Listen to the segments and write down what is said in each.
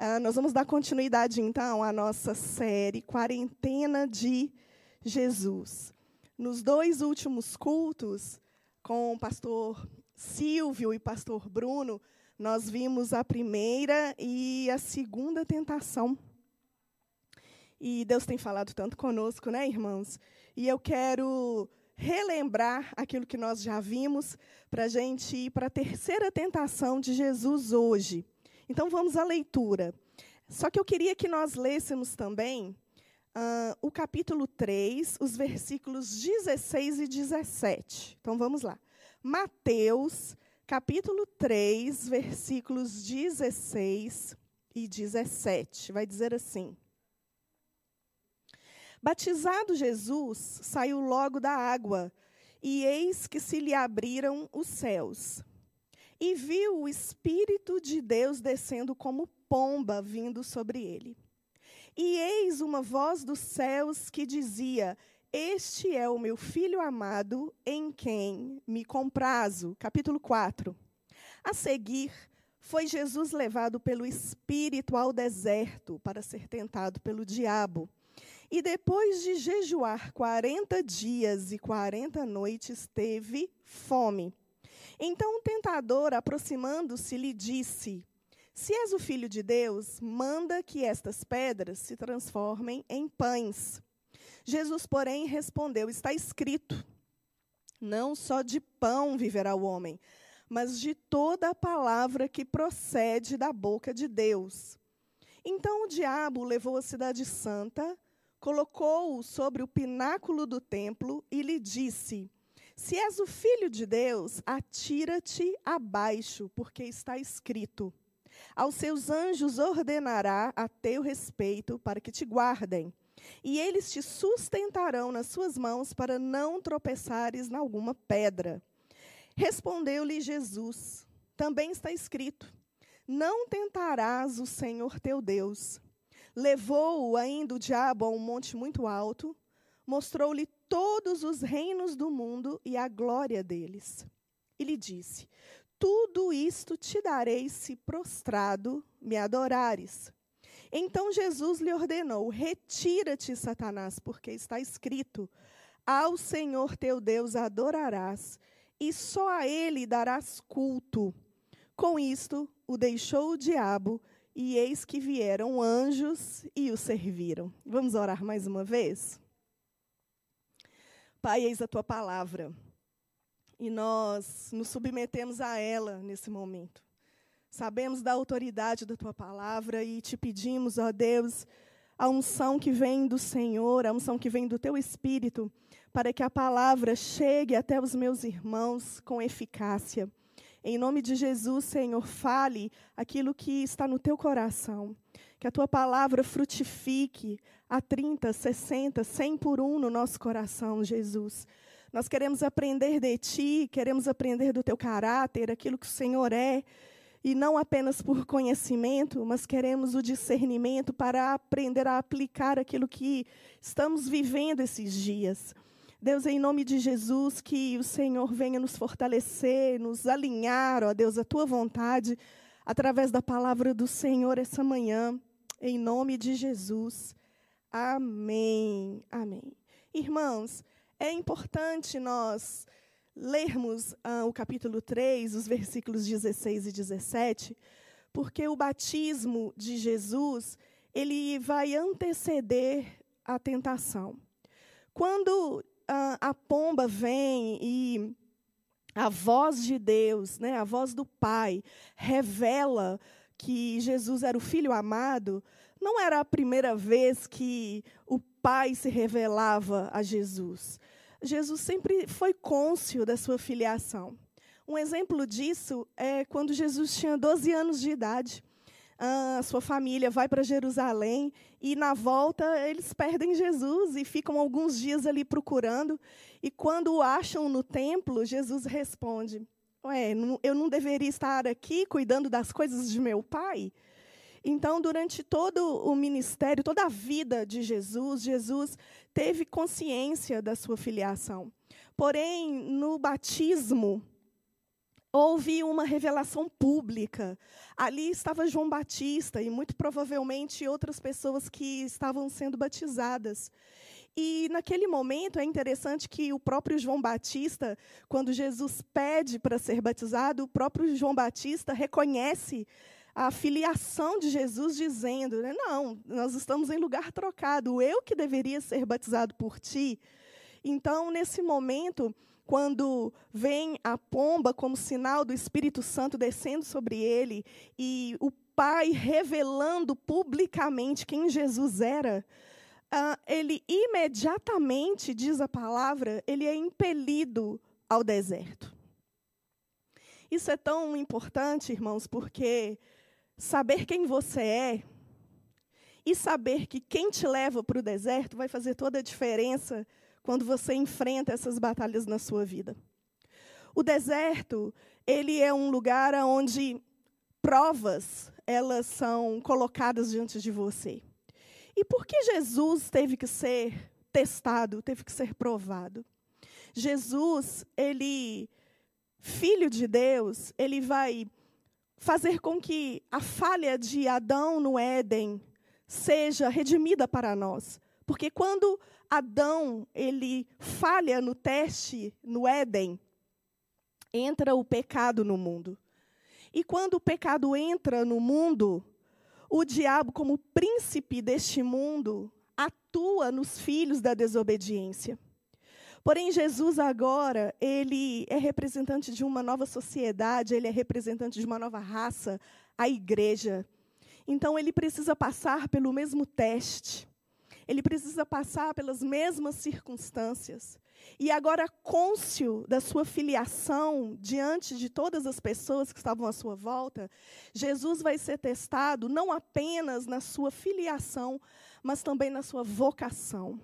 Uh, nós vamos dar continuidade, então, à nossa série Quarentena de Jesus. Nos dois últimos cultos, com o pastor Silvio e pastor Bruno, nós vimos a primeira e a segunda tentação. E Deus tem falado tanto conosco, né, irmãos? E eu quero relembrar aquilo que nós já vimos para a gente ir para a terceira tentação de Jesus hoje. Então vamos à leitura. Só que eu queria que nós lêssemos também uh, o capítulo 3, os versículos 16 e 17. Então vamos lá. Mateus, capítulo 3, versículos 16 e 17. Vai dizer assim: Batizado Jesus, saiu logo da água, e eis que se lhe abriram os céus e viu o Espírito de Deus descendo como pomba vindo sobre ele. E eis uma voz dos céus que dizia: Este é o meu filho amado, em quem me comprazo. Capítulo 4. A seguir, foi Jesus levado pelo Espírito ao deserto para ser tentado pelo diabo. E depois de jejuar quarenta dias e quarenta noites, teve fome. Então o tentador, aproximando-se, lhe disse: Se és o filho de Deus, manda que estas pedras se transformem em pães. Jesus, porém, respondeu: Está escrito: Não só de pão viverá o homem, mas de toda a palavra que procede da boca de Deus. Então o diabo levou a cidade santa, colocou-o sobre o pináculo do templo e lhe disse: se és o filho de Deus, atira-te abaixo, porque está escrito: Aos seus anjos ordenará a teu respeito para que te guardem, e eles te sustentarão nas suas mãos para não tropeçares em alguma pedra. Respondeu-lhe Jesus: Também está escrito: Não tentarás o Senhor teu Deus. Levou-o ainda o diabo a um monte muito alto, mostrou-lhe todos os reinos do mundo e a glória deles. E lhe disse: Tudo isto te darei se prostrado me adorares. Então Jesus lhe ordenou: Retira-te, Satanás, porque está escrito: Ao Senhor teu Deus adorarás, e só a ele darás culto. Com isto, o deixou o diabo, e eis que vieram anjos e o serviram. Vamos orar mais uma vez? Pai, eis a tua palavra. E nós nos submetemos a ela nesse momento. Sabemos da autoridade da tua palavra e te pedimos, ó Deus, a unção que vem do Senhor, a unção que vem do teu espírito, para que a palavra chegue até os meus irmãos com eficácia. Em nome de Jesus, Senhor, fale aquilo que está no teu coração. Que a tua palavra frutifique a 30, 60, 100 por um no nosso coração, Jesus. Nós queremos aprender de Ti, queremos aprender do Teu caráter, aquilo que o Senhor é, e não apenas por conhecimento, mas queremos o discernimento para aprender a aplicar aquilo que estamos vivendo esses dias. Deus, em nome de Jesus, que o Senhor venha nos fortalecer, nos alinhar, ó Deus, a Tua vontade, através da palavra do Senhor essa manhã, em nome de Jesus. Amém. Amém. Irmãos, é importante nós lermos ah, o capítulo 3, os versículos 16 e 17, porque o batismo de Jesus, ele vai anteceder a tentação. Quando ah, a pomba vem e a voz de Deus, né, a voz do Pai, revela que Jesus era o filho amado, não era a primeira vez que o Pai se revelava a Jesus. Jesus sempre foi cônscio da sua filiação. Um exemplo disso é quando Jesus tinha 12 anos de idade. A sua família vai para Jerusalém e, na volta, eles perdem Jesus e ficam alguns dias ali procurando. E, quando o acham no templo, Jesus responde: Ué, eu não deveria estar aqui cuidando das coisas de meu pai? Então, durante todo o ministério, toda a vida de Jesus, Jesus teve consciência da sua filiação. Porém, no batismo, houve uma revelação pública. Ali estava João Batista e muito provavelmente outras pessoas que estavam sendo batizadas. E naquele momento é interessante que o próprio João Batista, quando Jesus pede para ser batizado, o próprio João Batista reconhece a filiação de Jesus, dizendo: né, Não, nós estamos em lugar trocado, eu que deveria ser batizado por ti. Então, nesse momento, quando vem a pomba como sinal do Espírito Santo descendo sobre ele e o Pai revelando publicamente quem Jesus era, uh, ele imediatamente, diz a palavra, ele é impelido ao deserto. Isso é tão importante, irmãos, porque saber quem você é e saber que quem te leva para o deserto vai fazer toda a diferença quando você enfrenta essas batalhas na sua vida. O deserto, ele é um lugar onde provas, elas são colocadas diante de você. E por que Jesus teve que ser testado, teve que ser provado? Jesus, ele filho de Deus, ele vai fazer com que a falha de Adão no Éden seja redimida para nós. Porque quando Adão ele falha no teste no Éden, entra o pecado no mundo. E quando o pecado entra no mundo, o diabo, como príncipe deste mundo, atua nos filhos da desobediência. Porém, Jesus agora, ele é representante de uma nova sociedade, ele é representante de uma nova raça, a igreja. Então, ele precisa passar pelo mesmo teste ele precisa passar pelas mesmas circunstâncias. E agora, côncio da sua filiação diante de todas as pessoas que estavam à sua volta, Jesus vai ser testado não apenas na sua filiação, mas também na sua vocação.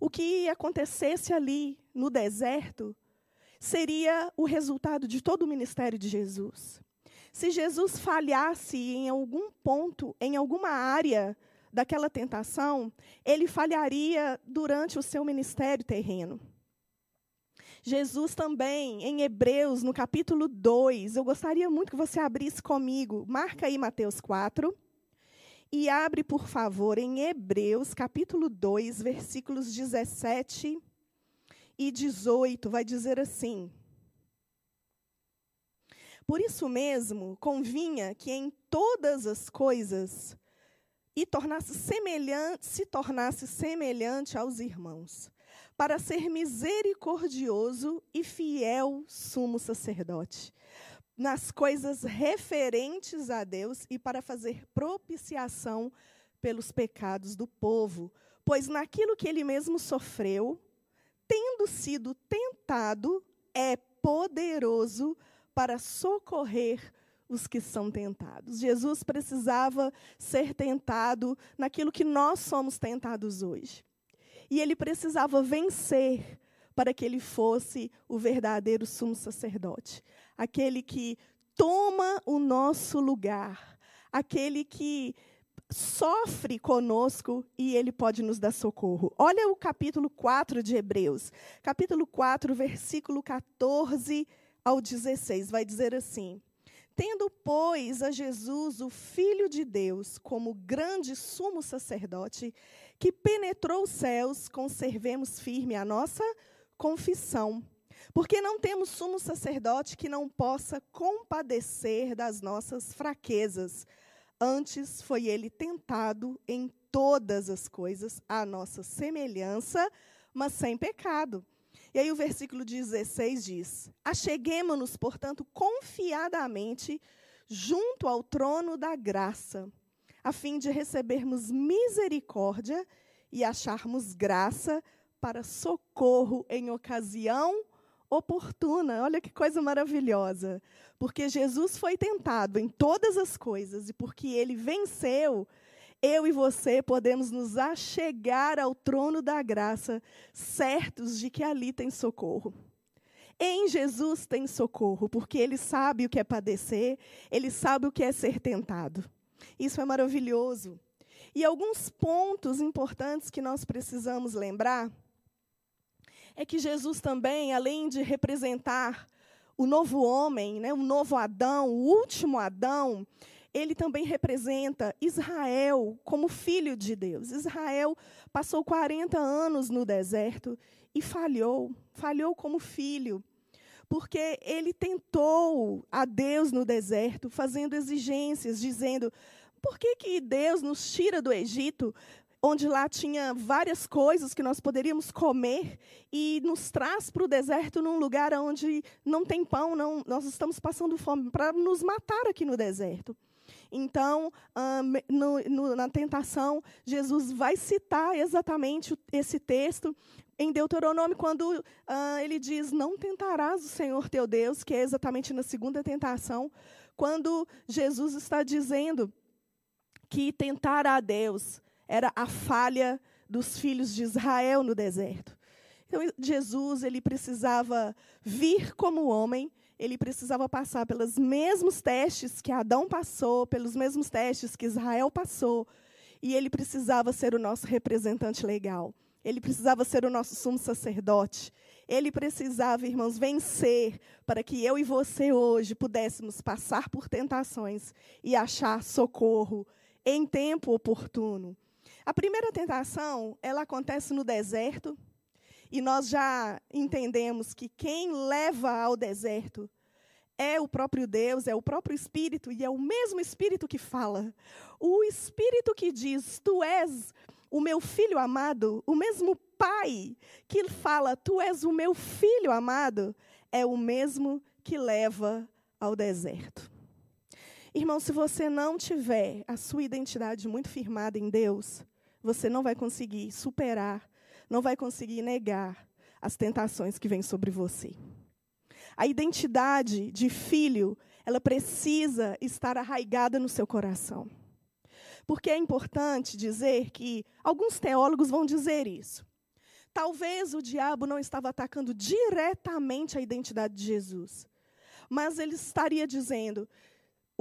O que acontecesse ali no deserto seria o resultado de todo o ministério de Jesus. Se Jesus falhasse em algum ponto, em alguma área daquela tentação, ele falharia durante o seu ministério terreno. Jesus também, em Hebreus, no capítulo 2, eu gostaria muito que você abrisse comigo, marca aí Mateus 4, e abre, por favor, em Hebreus, capítulo 2, versículos 17 e 18, vai dizer assim: Por isso mesmo, convinha que em todas as coisas e tornasse semelhante, se tornasse semelhante aos irmãos, para ser misericordioso e fiel sumo sacerdote, nas coisas referentes a Deus e para fazer propiciação pelos pecados do povo, pois naquilo que ele mesmo sofreu, tendo sido tentado, é poderoso para socorrer os que são tentados. Jesus precisava ser tentado naquilo que nós somos tentados hoje. E ele precisava vencer para que ele fosse o verdadeiro sumo sacerdote, aquele que toma o nosso lugar, aquele que sofre conosco e ele pode nos dar socorro. Olha o capítulo 4 de Hebreus. Capítulo 4, versículo 14 ao 16, vai dizer assim: Tendo, pois, a Jesus, o Filho de Deus, como grande sumo sacerdote, que penetrou os céus, conservemos firme a nossa confissão. Porque não temos sumo sacerdote que não possa compadecer das nossas fraquezas. Antes foi ele tentado em todas as coisas, à nossa semelhança, mas sem pecado. E aí o versículo 16 diz: Acheguemo-nos, portanto, confiadamente junto ao trono da graça, a fim de recebermos misericórdia e acharmos graça para socorro em ocasião oportuna. Olha que coisa maravilhosa. Porque Jesus foi tentado em todas as coisas e porque ele venceu, eu e você podemos nos achegar ao trono da graça, certos de que ali tem socorro. Em Jesus tem socorro, porque ele sabe o que é padecer, ele sabe o que é ser tentado. Isso é maravilhoso. E alguns pontos importantes que nós precisamos lembrar é que Jesus também, além de representar o novo homem, né, o novo Adão, o último Adão, ele também representa Israel como filho de Deus. Israel passou 40 anos no deserto e falhou, falhou como filho, porque ele tentou a Deus no deserto, fazendo exigências, dizendo: por que, que Deus nos tira do Egito, onde lá tinha várias coisas que nós poderíamos comer, e nos traz para o deserto num lugar onde não tem pão, não, nós estamos passando fome, para nos matar aqui no deserto? Então, no, no, na tentação, Jesus vai citar exatamente esse texto em Deuteronômio, quando ele diz: Não tentarás o Senhor teu Deus, que é exatamente na segunda tentação, quando Jesus está dizendo que tentar a Deus era a falha dos filhos de Israel no deserto. Então, Jesus ele precisava vir como homem ele precisava passar pelos mesmos testes que Adão passou, pelos mesmos testes que Israel passou, e ele precisava ser o nosso representante legal. Ele precisava ser o nosso sumo sacerdote. Ele precisava, irmãos, vencer para que eu e você hoje pudéssemos passar por tentações e achar socorro em tempo oportuno. A primeira tentação, ela acontece no deserto, e nós já entendemos que quem leva ao deserto é o próprio Deus, é o próprio Espírito, e é o mesmo Espírito que fala. O Espírito que diz: Tu és o meu filho amado, o mesmo Pai que fala: Tu és o meu filho amado, é o mesmo que leva ao deserto. Irmão, se você não tiver a sua identidade muito firmada em Deus, você não vai conseguir superar não vai conseguir negar as tentações que vêm sobre você. A identidade de filho, ela precisa estar arraigada no seu coração. Porque é importante dizer que alguns teólogos vão dizer isso. Talvez o diabo não estava atacando diretamente a identidade de Jesus, mas ele estaria dizendo: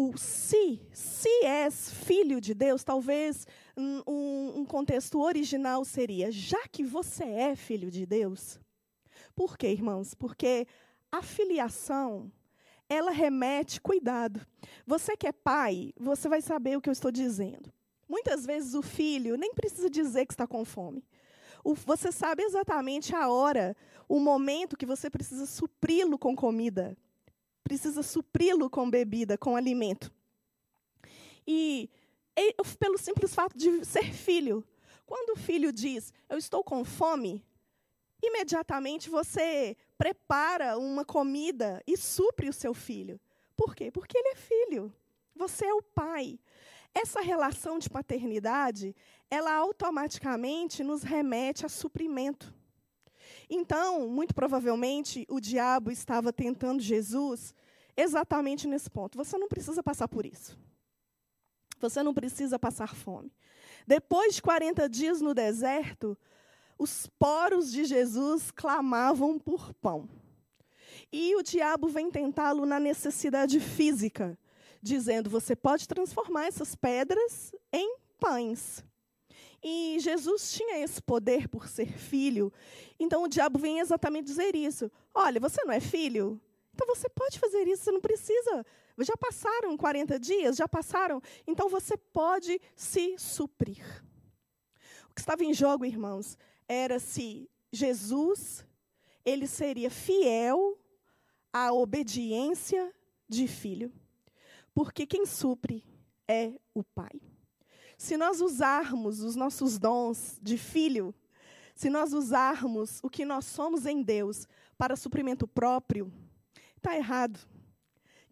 o se, se és filho de Deus, talvez um, um, contexto original seria: já que você é filho de Deus. Por quê, irmãos? Porque a filiação, ela remete, cuidado. Você que é pai, você vai saber o que eu estou dizendo. Muitas vezes o filho nem precisa dizer que está com fome. O, você sabe exatamente a hora, o momento que você precisa supri-lo com comida, precisa supri-lo com bebida, com alimento. E pelo simples fato de ser filho. Quando o filho diz, eu estou com fome, imediatamente você prepara uma comida e supre o seu filho. Por quê? Porque ele é filho. Você é o pai. Essa relação de paternidade, ela automaticamente nos remete a suprimento. Então, muito provavelmente, o diabo estava tentando Jesus exatamente nesse ponto. Você não precisa passar por isso. Você não precisa passar fome. Depois de 40 dias no deserto, os poros de Jesus clamavam por pão. E o diabo vem tentá-lo na necessidade física, dizendo: você pode transformar essas pedras em pães. E Jesus tinha esse poder por ser filho. Então o diabo vem exatamente dizer isso. Olha, você não é filho? Então você pode fazer isso, você não precisa já passaram 40 dias? Já passaram? Então você pode se suprir. O que estava em jogo, irmãos, era se Jesus ele seria fiel à obediência de filho. Porque quem supre é o Pai. Se nós usarmos os nossos dons de filho, se nós usarmos o que nós somos em Deus para suprimento próprio, está errado.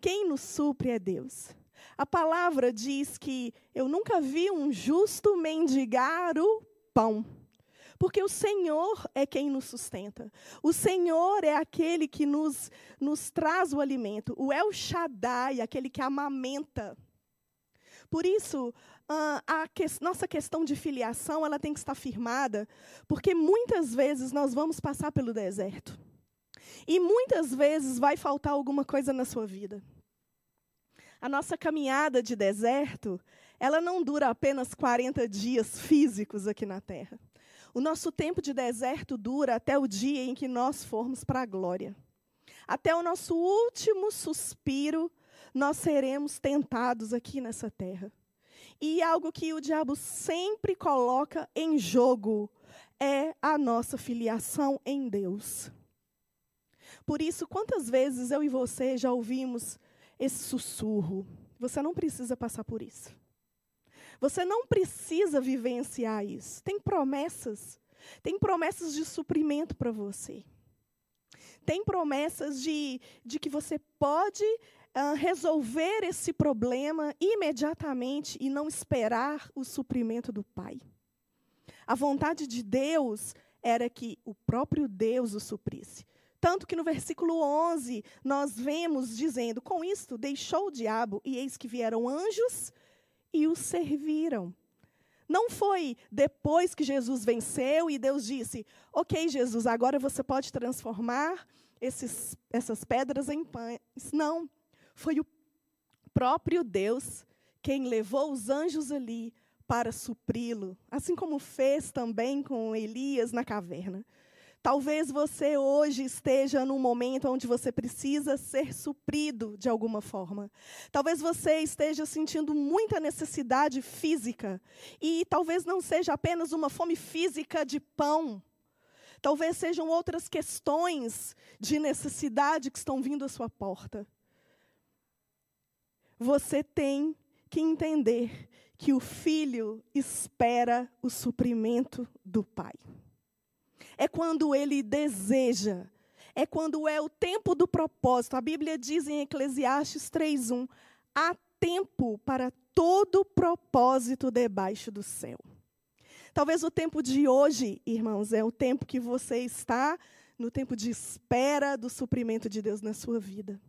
Quem nos supre é Deus. A palavra diz que eu nunca vi um justo mendigar o pão. Porque o Senhor é quem nos sustenta. O Senhor é aquele que nos, nos traz o alimento. O El Shaddai, aquele que amamenta. Por isso, a que, nossa questão de filiação ela tem que estar firmada, porque muitas vezes nós vamos passar pelo deserto. E muitas vezes vai faltar alguma coisa na sua vida. A nossa caminhada de deserto, ela não dura apenas 40 dias físicos aqui na terra. O nosso tempo de deserto dura até o dia em que nós formos para a glória. até o nosso último suspiro, nós seremos tentados aqui nessa terra. E algo que o diabo sempre coloca em jogo é a nossa filiação em Deus. Por isso, quantas vezes eu e você já ouvimos esse sussurro? Você não precisa passar por isso. Você não precisa vivenciar isso. Tem promessas. Tem promessas de suprimento para você. Tem promessas de, de que você pode uh, resolver esse problema imediatamente e não esperar o suprimento do Pai. A vontade de Deus era que o próprio Deus o suprisse. Tanto que no versículo 11 nós vemos dizendo: Com isto deixou o diabo, e eis que vieram anjos e o serviram. Não foi depois que Jesus venceu e Deus disse: Ok, Jesus, agora você pode transformar esses, essas pedras em pães. Não. Foi o próprio Deus quem levou os anjos ali para supri-lo, assim como fez também com Elias na caverna. Talvez você hoje esteja num momento onde você precisa ser suprido de alguma forma. Talvez você esteja sentindo muita necessidade física. E talvez não seja apenas uma fome física de pão. Talvez sejam outras questões de necessidade que estão vindo à sua porta. Você tem que entender que o filho espera o suprimento do pai é quando ele deseja, é quando é o tempo do propósito. A Bíblia diz em Eclesiastes 3:1, há tempo para todo propósito debaixo do céu. Talvez o tempo de hoje, irmãos, é o tempo que você está no tempo de espera do suprimento de Deus na sua vida.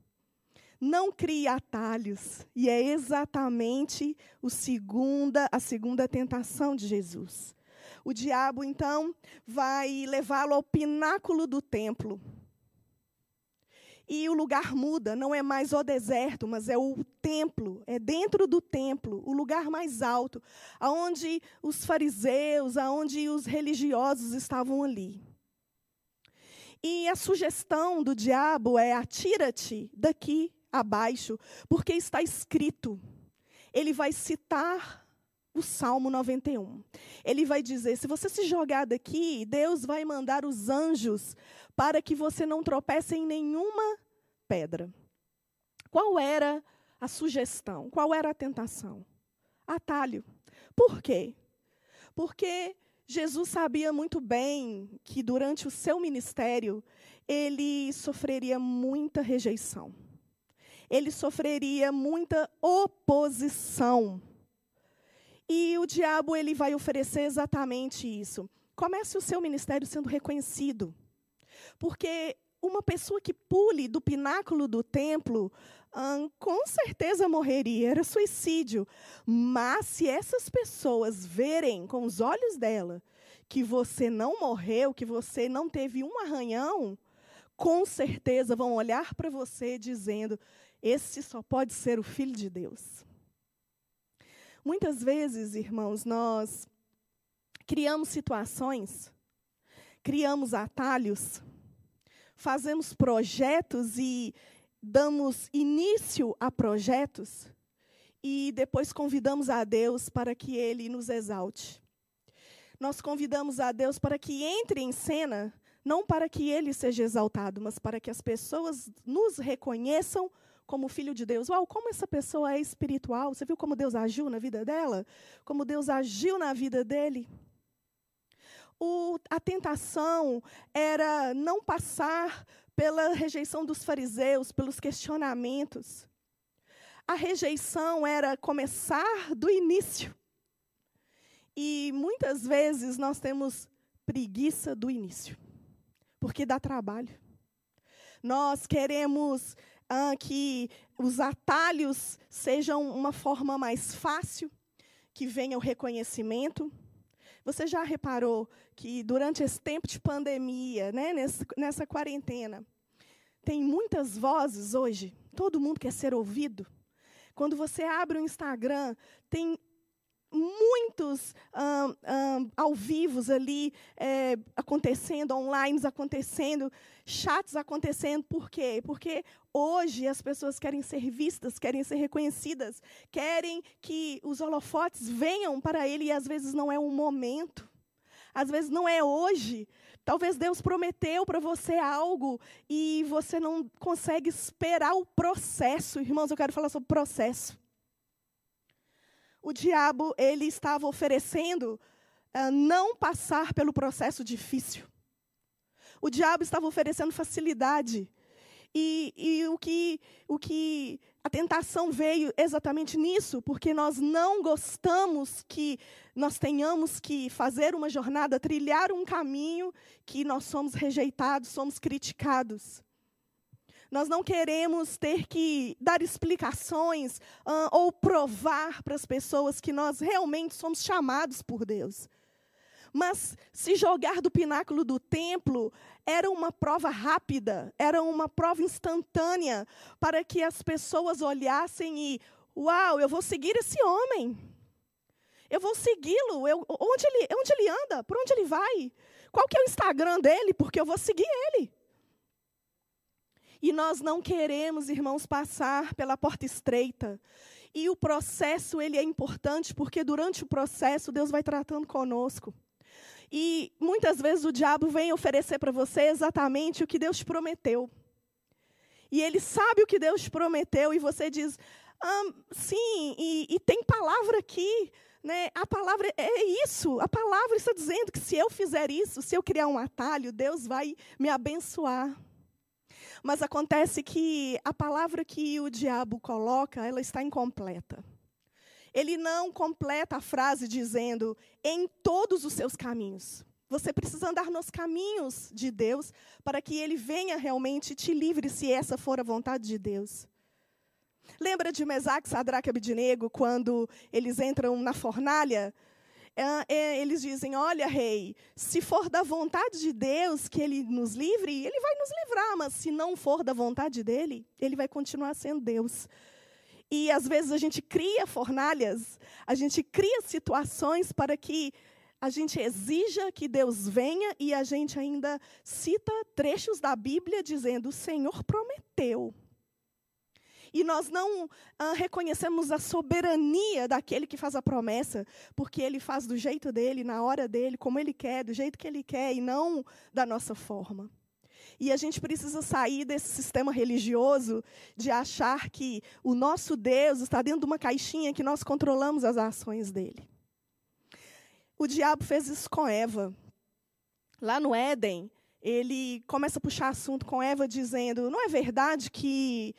Não crie atalhos, e é exatamente o segunda, a segunda tentação de Jesus. O diabo, então, vai levá-lo ao pináculo do templo. E o lugar muda, não é mais o deserto, mas é o templo, é dentro do templo, o lugar mais alto, aonde os fariseus, aonde os religiosos estavam ali. E a sugestão do diabo é: atira-te daqui abaixo, porque está escrito. Ele vai citar o Salmo 91. Ele vai dizer: se você se jogar daqui, Deus vai mandar os anjos para que você não tropece em nenhuma pedra. Qual era a sugestão? Qual era a tentação? Atalho. Por quê? Porque Jesus sabia muito bem que durante o seu ministério ele sofreria muita rejeição. Ele sofreria muita oposição. E o diabo ele vai oferecer exatamente isso. Comece o seu ministério sendo reconhecido. Porque uma pessoa que pule do pináculo do templo, hum, com certeza morreria, era suicídio. Mas se essas pessoas verem com os olhos dela que você não morreu, que você não teve um arranhão, com certeza vão olhar para você dizendo: esse só pode ser o filho de Deus. Muitas vezes, irmãos, nós criamos situações, criamos atalhos, fazemos projetos e damos início a projetos e depois convidamos a Deus para que Ele nos exalte. Nós convidamos a Deus para que entre em cena, não para que Ele seja exaltado, mas para que as pessoas nos reconheçam como filho de Deus. Uau, como essa pessoa é espiritual. Você viu como Deus agiu na vida dela? Como Deus agiu na vida dele? O, a tentação era não passar pela rejeição dos fariseus, pelos questionamentos. A rejeição era começar do início. E muitas vezes nós temos preguiça do início, porque dá trabalho. Nós queremos ah, que os atalhos sejam uma forma mais fácil, que venha o reconhecimento. Você já reparou que durante esse tempo de pandemia, né, nessa, nessa quarentena, tem muitas vozes hoje, todo mundo quer ser ouvido. Quando você abre o Instagram, tem muito cultos um, ao vivos ali é, acontecendo, online acontecendo, chats acontecendo. Por quê? Porque hoje as pessoas querem ser vistas, querem ser reconhecidas, querem que os holofotes venham para ele e às vezes não é um momento. Às vezes não é hoje. Talvez Deus prometeu para você algo e você não consegue esperar o processo. Irmãos, eu quero falar sobre processo. O diabo, ele estava oferecendo uh, não passar pelo processo difícil. O diabo estava oferecendo facilidade. E, e, o, que, o que a tentação veio exatamente nisso, porque nós não gostamos que nós tenhamos que fazer uma jornada, trilhar um caminho que nós somos rejeitados, somos criticados. Nós não queremos ter que dar explicações uh, ou provar para as pessoas que nós realmente somos chamados por Deus. Mas se jogar do pináculo do templo era uma prova rápida, era uma prova instantânea para que as pessoas olhassem e, uau, eu vou seguir esse homem. Eu vou segui-lo. Onde ele, onde ele anda? Por onde ele vai? Qual que é o Instagram dele? Porque eu vou seguir ele. E nós não queremos, irmãos, passar pela porta estreita. E o processo ele é importante porque durante o processo Deus vai tratando conosco. E muitas vezes o diabo vem oferecer para você exatamente o que Deus te prometeu. E ele sabe o que Deus te prometeu e você diz, ah, sim, e, e, tem palavra aqui. Né? A palavra é isso. A palavra está dizendo que se eu fizer isso, se eu criar um atalho, Deus vai me abençoar. Mas acontece que a palavra que o diabo coloca, ela está incompleta ele não completa a frase dizendo em todos os seus caminhos. Você precisa andar nos caminhos de Deus para que ele venha realmente te livre, se essa for a vontade de Deus. Lembra de Mesaque, Sadraque e Abidinego, quando eles entram na fornalha? É, é, eles dizem: Olha, rei, se for da vontade de Deus que ele nos livre, ele vai nos livrar, mas se não for da vontade dele, ele vai continuar sendo Deus. E às vezes a gente cria fornalhas, a gente cria situações para que a gente exija que Deus venha e a gente ainda cita trechos da Bíblia dizendo: o Senhor prometeu. E nós não ah, reconhecemos a soberania daquele que faz a promessa, porque ele faz do jeito dele, na hora dele, como ele quer, do jeito que ele quer e não da nossa forma. E a gente precisa sair desse sistema religioso de achar que o nosso Deus está dentro de uma caixinha que nós controlamos as ações dele. O diabo fez isso com Eva. Lá no Éden, ele começa a puxar assunto com Eva, dizendo: Não é verdade que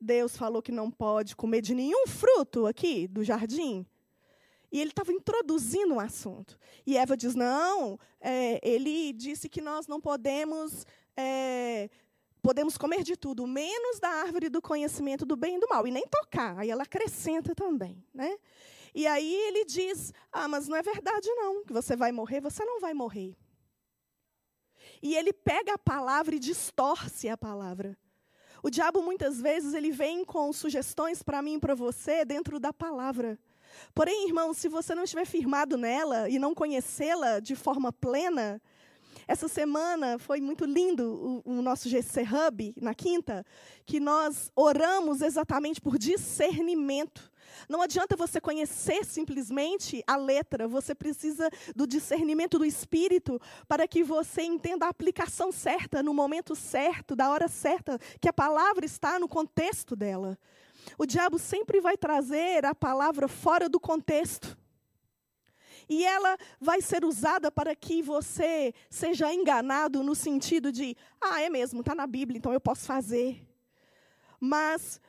Deus falou que não pode comer de nenhum fruto aqui do jardim? E ele estava introduzindo o assunto. E Eva diz: Não, é, ele disse que nós não podemos é, podemos comer de tudo, menos da árvore do conhecimento do bem e do mal, e nem tocar. Aí ela acrescenta também. Né? E aí ele diz: Ah, mas não é verdade, não, que você vai morrer, você não vai morrer. E ele pega a palavra e distorce a palavra. O diabo muitas vezes ele vem com sugestões para mim e para você dentro da palavra. Porém, irmão, se você não estiver firmado nela e não conhecê-la de forma plena, essa semana foi muito lindo o, o nosso GC Hub, na quinta, que nós oramos exatamente por discernimento. Não adianta você conhecer simplesmente a letra, você precisa do discernimento do espírito para que você entenda a aplicação certa, no momento certo, da hora certa, que a palavra está no contexto dela. O diabo sempre vai trazer a palavra fora do contexto. E ela vai ser usada para que você seja enganado no sentido de, ah, é mesmo, está na Bíblia, então eu posso fazer. Mas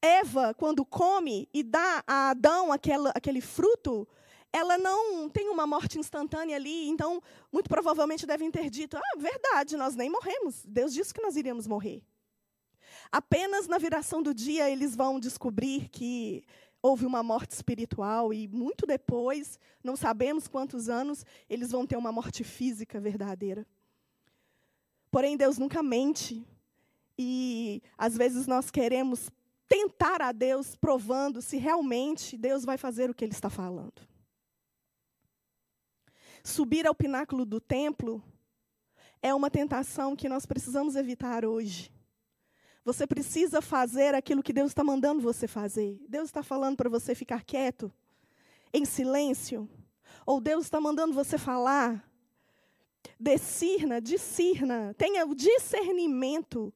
Eva, quando come e dá a Adão aquela, aquele fruto, ela não tem uma morte instantânea ali, então, muito provavelmente devem ter dito: ah, verdade, nós nem morremos. Deus disse que nós iríamos morrer. Apenas na viração do dia eles vão descobrir que houve uma morte espiritual e muito depois, não sabemos quantos anos, eles vão ter uma morte física verdadeira. Porém, Deus nunca mente. E às vezes nós queremos tentar a Deus provando se realmente Deus vai fazer o que ele está falando. subir ao pináculo do templo é uma tentação que nós precisamos evitar hoje. Você precisa fazer aquilo que Deus está mandando você fazer. Deus está falando para você ficar quieto, em silêncio. Ou Deus está mandando você falar. Discirna, discirna. Tenha o discernimento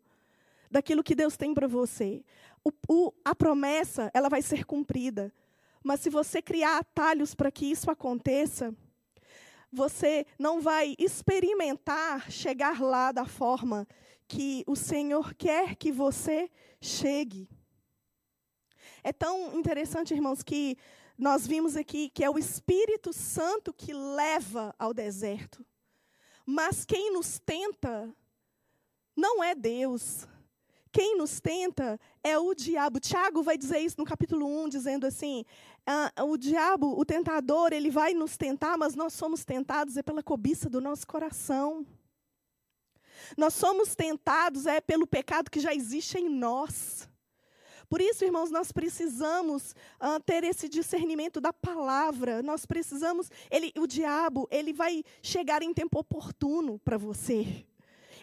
daquilo que Deus tem para você. O, o, a promessa, ela vai ser cumprida. Mas se você criar atalhos para que isso aconteça, você não vai experimentar chegar lá da forma que o Senhor quer que você chegue. É tão interessante, irmãos, que nós vimos aqui que é o Espírito Santo que leva ao deserto. Mas quem nos tenta não é Deus. Quem nos tenta é o diabo. Tiago vai dizer isso no capítulo 1, dizendo assim: ah, o diabo, o tentador, ele vai nos tentar, mas nós somos tentados é pela cobiça do nosso coração. Nós somos tentados é pelo pecado que já existe em nós. Por isso, irmãos, nós precisamos uh, ter esse discernimento da palavra. Nós precisamos, ele, o diabo, ele vai chegar em tempo oportuno para você.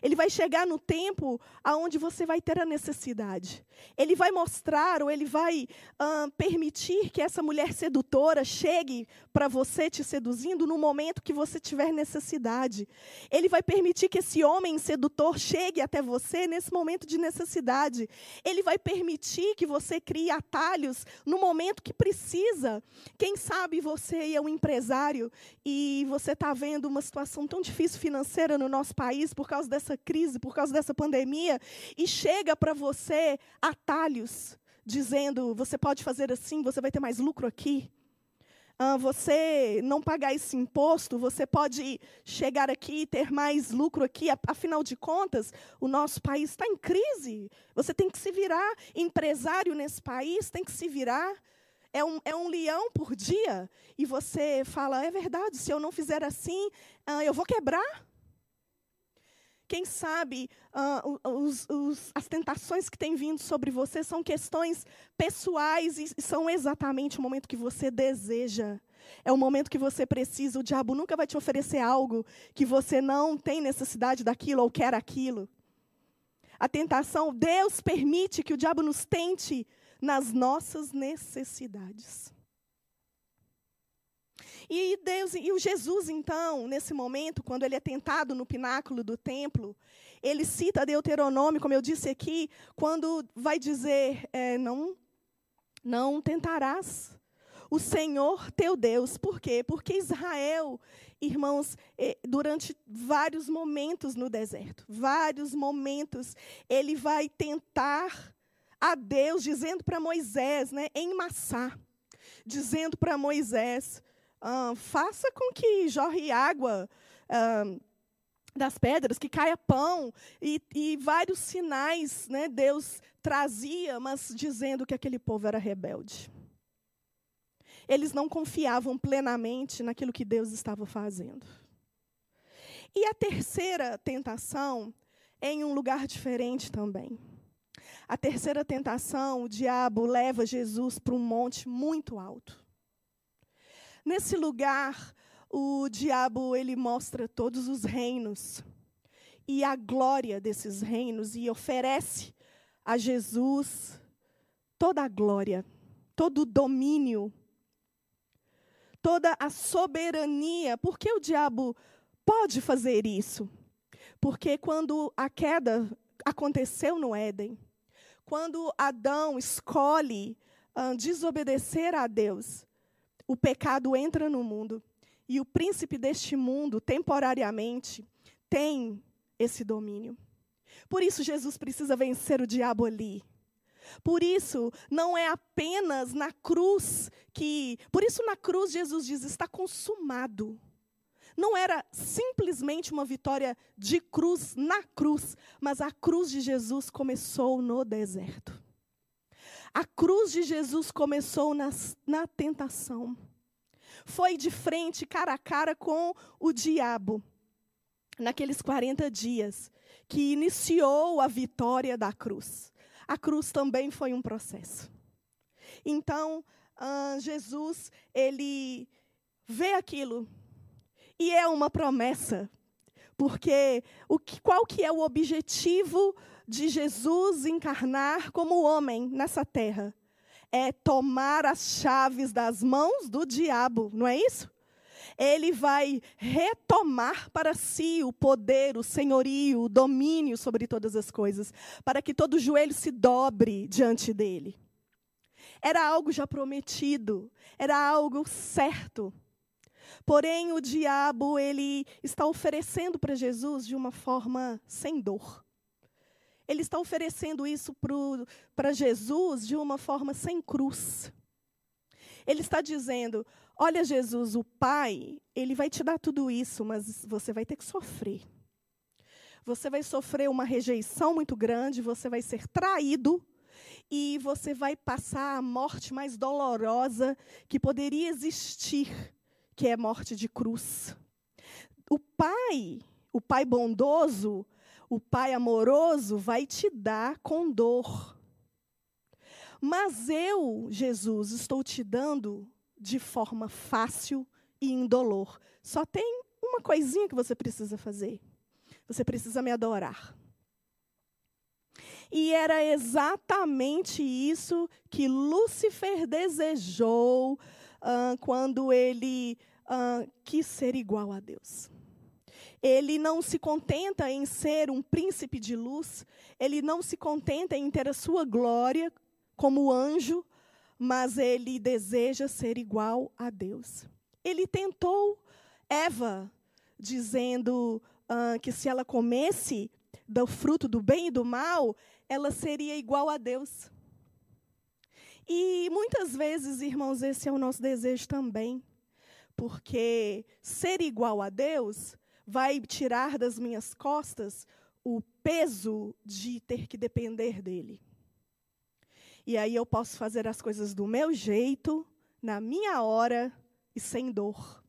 Ele vai chegar no tempo aonde você vai ter a necessidade. Ele vai mostrar ou ele vai uh, permitir que essa mulher sedutora chegue para você te seduzindo no momento que você tiver necessidade. Ele vai permitir que esse homem sedutor chegue até você nesse momento de necessidade. Ele vai permitir que você crie atalhos no momento que precisa. Quem sabe você é um empresário e você está vendo uma situação tão difícil financeira no nosso país por causa dessa crise, por causa dessa pandemia, e chega para você atalhos dizendo: você pode fazer assim, você vai ter mais lucro aqui ah, você não pagar esse imposto, você pode chegar aqui e ter mais lucro aqui. Afinal de contas, o nosso país está em crise. Você tem que se virar. Empresário nesse país tem que se virar. É um, é um leão por dia. E você fala: é verdade, se eu não fizer assim, ah, eu vou quebrar. Quem sabe uh, os, os, as tentações que têm vindo sobre você são questões pessoais e são exatamente o momento que você deseja. É o momento que você precisa. O diabo nunca vai te oferecer algo que você não tem necessidade daquilo ou quer aquilo. A tentação, Deus permite que o diabo nos tente nas nossas necessidades. E Deus, e o Jesus então, nesse momento, quando ele é tentado no pináculo do templo, ele cita Deuteronômio, como eu disse aqui, quando vai dizer, é, não, não tentarás o Senhor teu Deus. Por quê? Porque Israel, irmãos, durante vários momentos no deserto, vários momentos, ele vai tentar a Deus, dizendo para Moisés, né, em Massá, dizendo para Moisés, faça com que jorre água das pedras, que caia pão, e, e vários sinais né, Deus trazia, mas dizendo que aquele povo era rebelde. Eles não confiavam plenamente naquilo que Deus estava fazendo. E a terceira tentação é em um lugar diferente também. A terceira tentação, o diabo leva Jesus para um monte muito alto. Nesse lugar, o diabo ele mostra todos os reinos e a glória desses reinos e oferece a Jesus toda a glória, todo o domínio, toda a soberania. Por que o diabo pode fazer isso? Porque quando a queda aconteceu no Éden, quando Adão escolhe uh, desobedecer a Deus, o pecado entra no mundo e o príncipe deste mundo, temporariamente, tem esse domínio. Por isso, Jesus precisa vencer o diabo ali. Por isso, não é apenas na cruz que. Por isso, na cruz, Jesus diz: está consumado. Não era simplesmente uma vitória de cruz na cruz, mas a cruz de Jesus começou no deserto. A cruz de Jesus começou na tentação. Foi de frente, cara a cara com o diabo, naqueles 40 dias, que iniciou a vitória da cruz. A cruz também foi um processo. Então, uh, Jesus, ele vê aquilo E é uma promessa, porque o que, qual que é o objetivo de Jesus encarnar como homem nessa terra? É tomar as chaves das mãos do diabo, não é isso? Ele vai retomar para si o poder, o senhorio, o domínio sobre todas as coisas, para que todo joelho se dobre diante dele. Era algo já prometido, era algo certo. Porém, o diabo, ele está oferecendo para Jesus de uma forma sem dor. Ele está oferecendo isso para Jesus de uma forma sem cruz. Ele está dizendo: Olha, Jesus, o Pai, ele vai te dar tudo isso, mas você vai ter que sofrer. Você vai sofrer uma rejeição muito grande, você vai ser traído e você vai passar a morte mais dolorosa que poderia existir, que é a morte de cruz. O Pai, o Pai bondoso, o Pai amoroso vai te dar com dor. Mas eu, Jesus, estou te dando de forma fácil e indolor. Só tem uma coisinha que você precisa fazer. Você precisa me adorar. E era exatamente isso que Lúcifer desejou uh, quando ele uh, quis ser igual a Deus. Ele não se contenta em ser um príncipe de luz, ele não se contenta em ter a sua glória como anjo, mas ele deseja ser igual a Deus. Ele tentou Eva, dizendo uh, que se ela comesse do fruto do bem e do mal, ela seria igual a Deus. E muitas vezes, irmãos, esse é o nosso desejo também. Porque ser igual a Deus vai tirar das minhas costas o peso de ter que depender dele. E aí eu posso fazer as coisas do meu jeito, na minha hora e sem dor.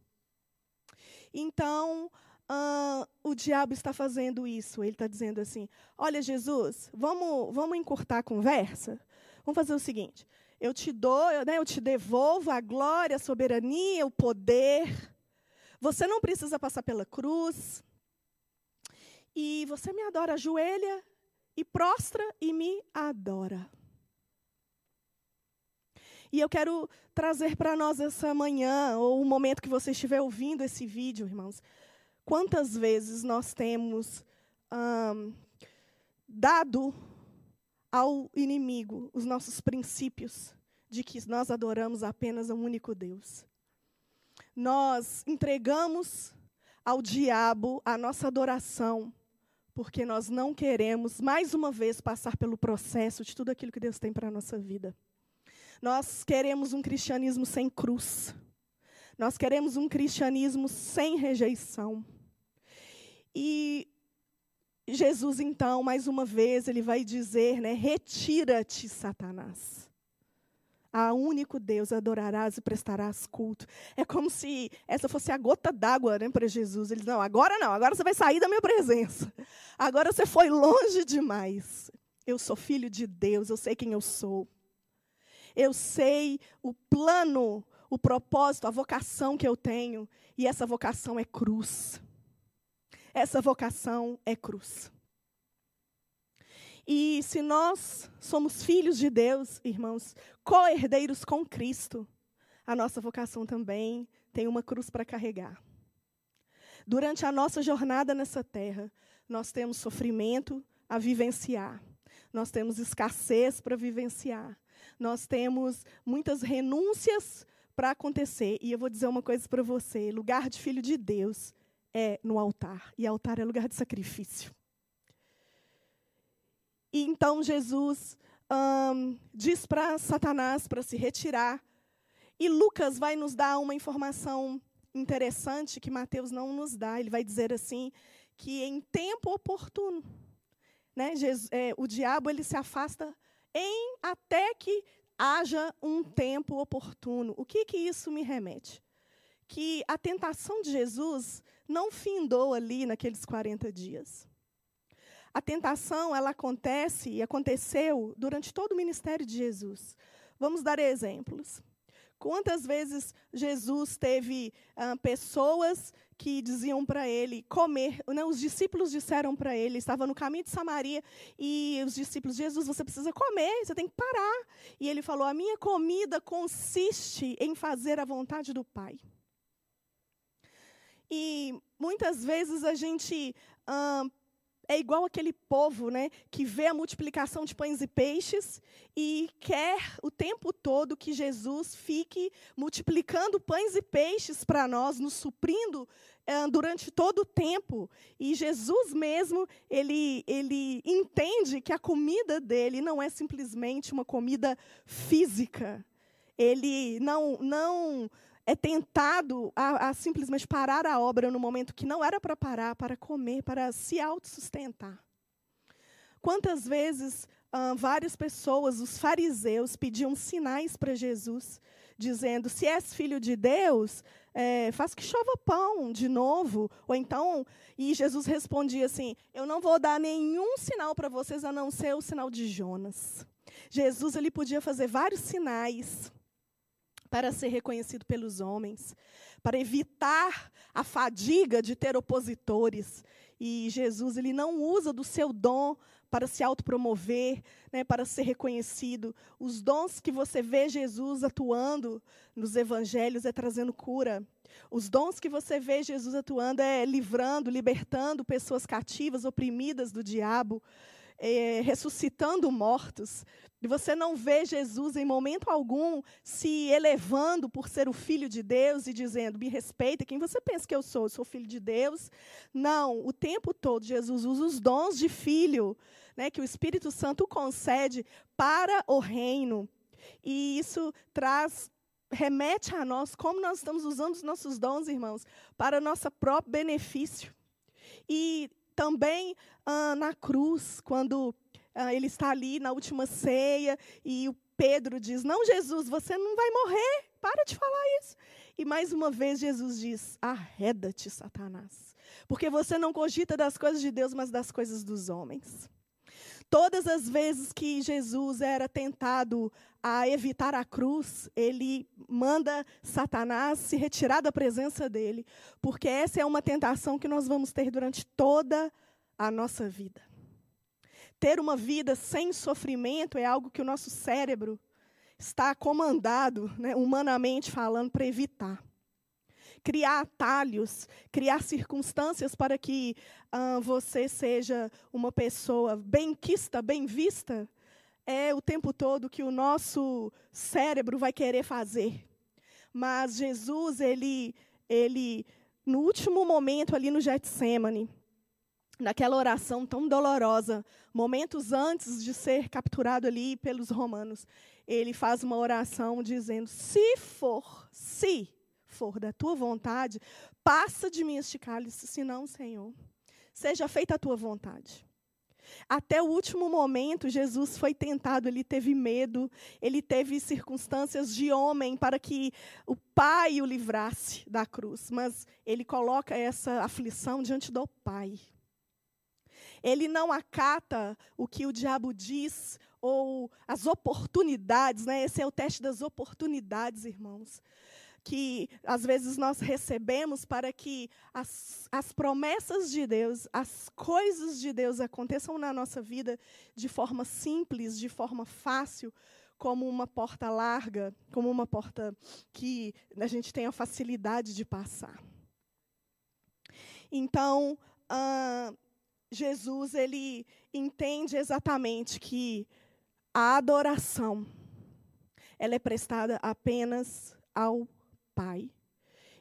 Então, uh, o diabo está fazendo isso. Ele está dizendo assim: Olha, Jesus, vamos, vamos encurtar a conversa? Vamos fazer o seguinte: eu te dou, né, eu te devolvo a glória, a soberania, o poder. Você não precisa passar pela cruz. E você me adora, ajoelha e prostra e me adora. E eu quero trazer para nós essa manhã, ou o momento que você estiver ouvindo esse vídeo, irmãos, Quantas vezes nós temos dado ao inimigo os nossos princípios de que nós adoramos apenas um único Deus? Nós entregamos ao diabo a nossa adoração, porque nós não queremos, mais uma vez, passar pelo processo de tudo aquilo que Deus tem para a nossa vida. Nós queremos um cristianismo sem cruz. Nós queremos um cristianismo sem rejeição. E Jesus, então, mais uma vez, ele vai dizer, né, retira-te, Satanás. A único Deus adorarás e prestarás culto. É como se essa fosse a gota d'água né, para Jesus. Ele diz, não, agora não, agora você vai sair da minha presença. Agora você foi longe demais. Eu sou filho de Deus, eu sei quem eu sou. Eu sei o plano, o propósito, a vocação que eu tenho. E essa vocação é cruz. Essa vocação é cruz. E se nós somos filhos de Deus, irmãos, co-herdeiros com Cristo, a nossa vocação também tem uma cruz para carregar. Durante a nossa jornada nessa terra, nós temos sofrimento a vivenciar, nós temos escassez para vivenciar, nós temos muitas renúncias para acontecer. E eu vou dizer uma coisa para você: lugar de filho de Deus é no altar. E altar é lugar de sacrifício. E então Jesus um, diz para Satanás para se retirar. E Lucas vai nos dar uma informação interessante que Mateus não nos dá. Ele vai dizer assim que em tempo oportuno, né, Jesus, é, o diabo ele se afasta em até que haja um tempo oportuno. O que que isso me remete? Que a tentação de Jesus não findou ali naqueles 40 dias. A tentação, ela acontece e aconteceu durante todo o ministério de Jesus. Vamos dar exemplos. Quantas vezes Jesus teve ah, pessoas que diziam para ele comer. Né, os discípulos disseram para ele, estava no caminho de Samaria, e os discípulos, Jesus, você precisa comer, você tem que parar. E ele falou: A minha comida consiste em fazer a vontade do Pai. E muitas vezes a gente é igual aquele povo, né, que vê a multiplicação de pães e peixes e quer o tempo todo que Jesus fique multiplicando pães e peixes para nós, nos suprindo é, durante todo o tempo. E Jesus mesmo, ele, ele entende que a comida dele não é simplesmente uma comida física. Ele não, não é tentado a, a, simplesmente parar a obra no momento que não era para parar, para comer, para se autossustentar. Quantas vezes ah, várias pessoas, os fariseus, pediam sinais para Jesus, dizendo: se és filho de Deus, é, faz que chova pão de novo. Ou então, e Jesus respondia assim: eu não vou dar nenhum sinal para vocês a não ser o sinal de Jonas. Jesus ele podia fazer vários sinais para ser reconhecido pelos homens, para evitar a fadiga de ter opositores. E Jesus ele não usa do seu dom para se autopromover, né, para ser reconhecido. Os dons que você vê Jesus atuando nos evangelhos é trazendo cura. Os dons que você vê Jesus atuando é livrando, libertando pessoas cativas, oprimidas do diabo, é, ressuscitando mortos. E você não vê Jesus em momento algum se elevando por ser o filho de Deus e dizendo: me respeita, quem você pensa que eu sou? Eu sou filho de Deus? Não, o tempo todo Jesus usa os dons de filho, né, que o Espírito Santo concede para o reino. E isso traz remete a nós como nós estamos usando os nossos dons, irmãos, para nosso próprio benefício. E também ah, na cruz, quando ah, ele está ali na última ceia e o Pedro diz: Não, Jesus, você não vai morrer, para de falar isso. E mais uma vez Jesus diz: Arreda-te, Satanás, porque você não cogita das coisas de Deus, mas das coisas dos homens. Todas as vezes que Jesus era tentado a evitar a cruz, ele manda Satanás se retirar da presença dele, porque essa é uma tentação que nós vamos ter durante toda a nossa vida. Ter uma vida sem sofrimento é algo que o nosso cérebro está comandado, né, humanamente falando, para evitar. Criar atalhos, criar circunstâncias para que ah, você seja uma pessoa bem-quista, bem vista, é o tempo todo que o nosso cérebro vai querer fazer. Mas Jesus, ele, ele no último momento ali no Getsemane, naquela oração tão dolorosa, momentos antes de ser capturado ali pelos romanos, ele faz uma oração dizendo: Se for, se for da tua vontade, passa de mim este cálice, se não, Senhor, seja feita a tua vontade. Até o último momento, Jesus foi tentado, ele teve medo, ele teve circunstâncias de homem para que o Pai o livrasse da cruz, mas ele coloca essa aflição diante do Pai. Ele não acata o que o diabo diz ou as oportunidades, né? Esse é o teste das oportunidades, irmãos. Que às vezes nós recebemos para que as, as promessas de Deus, as coisas de Deus aconteçam na nossa vida de forma simples, de forma fácil, como uma porta larga, como uma porta que a gente tenha facilidade de passar. Então, uh, Jesus ele entende exatamente que a adoração ela é prestada apenas ao Pai.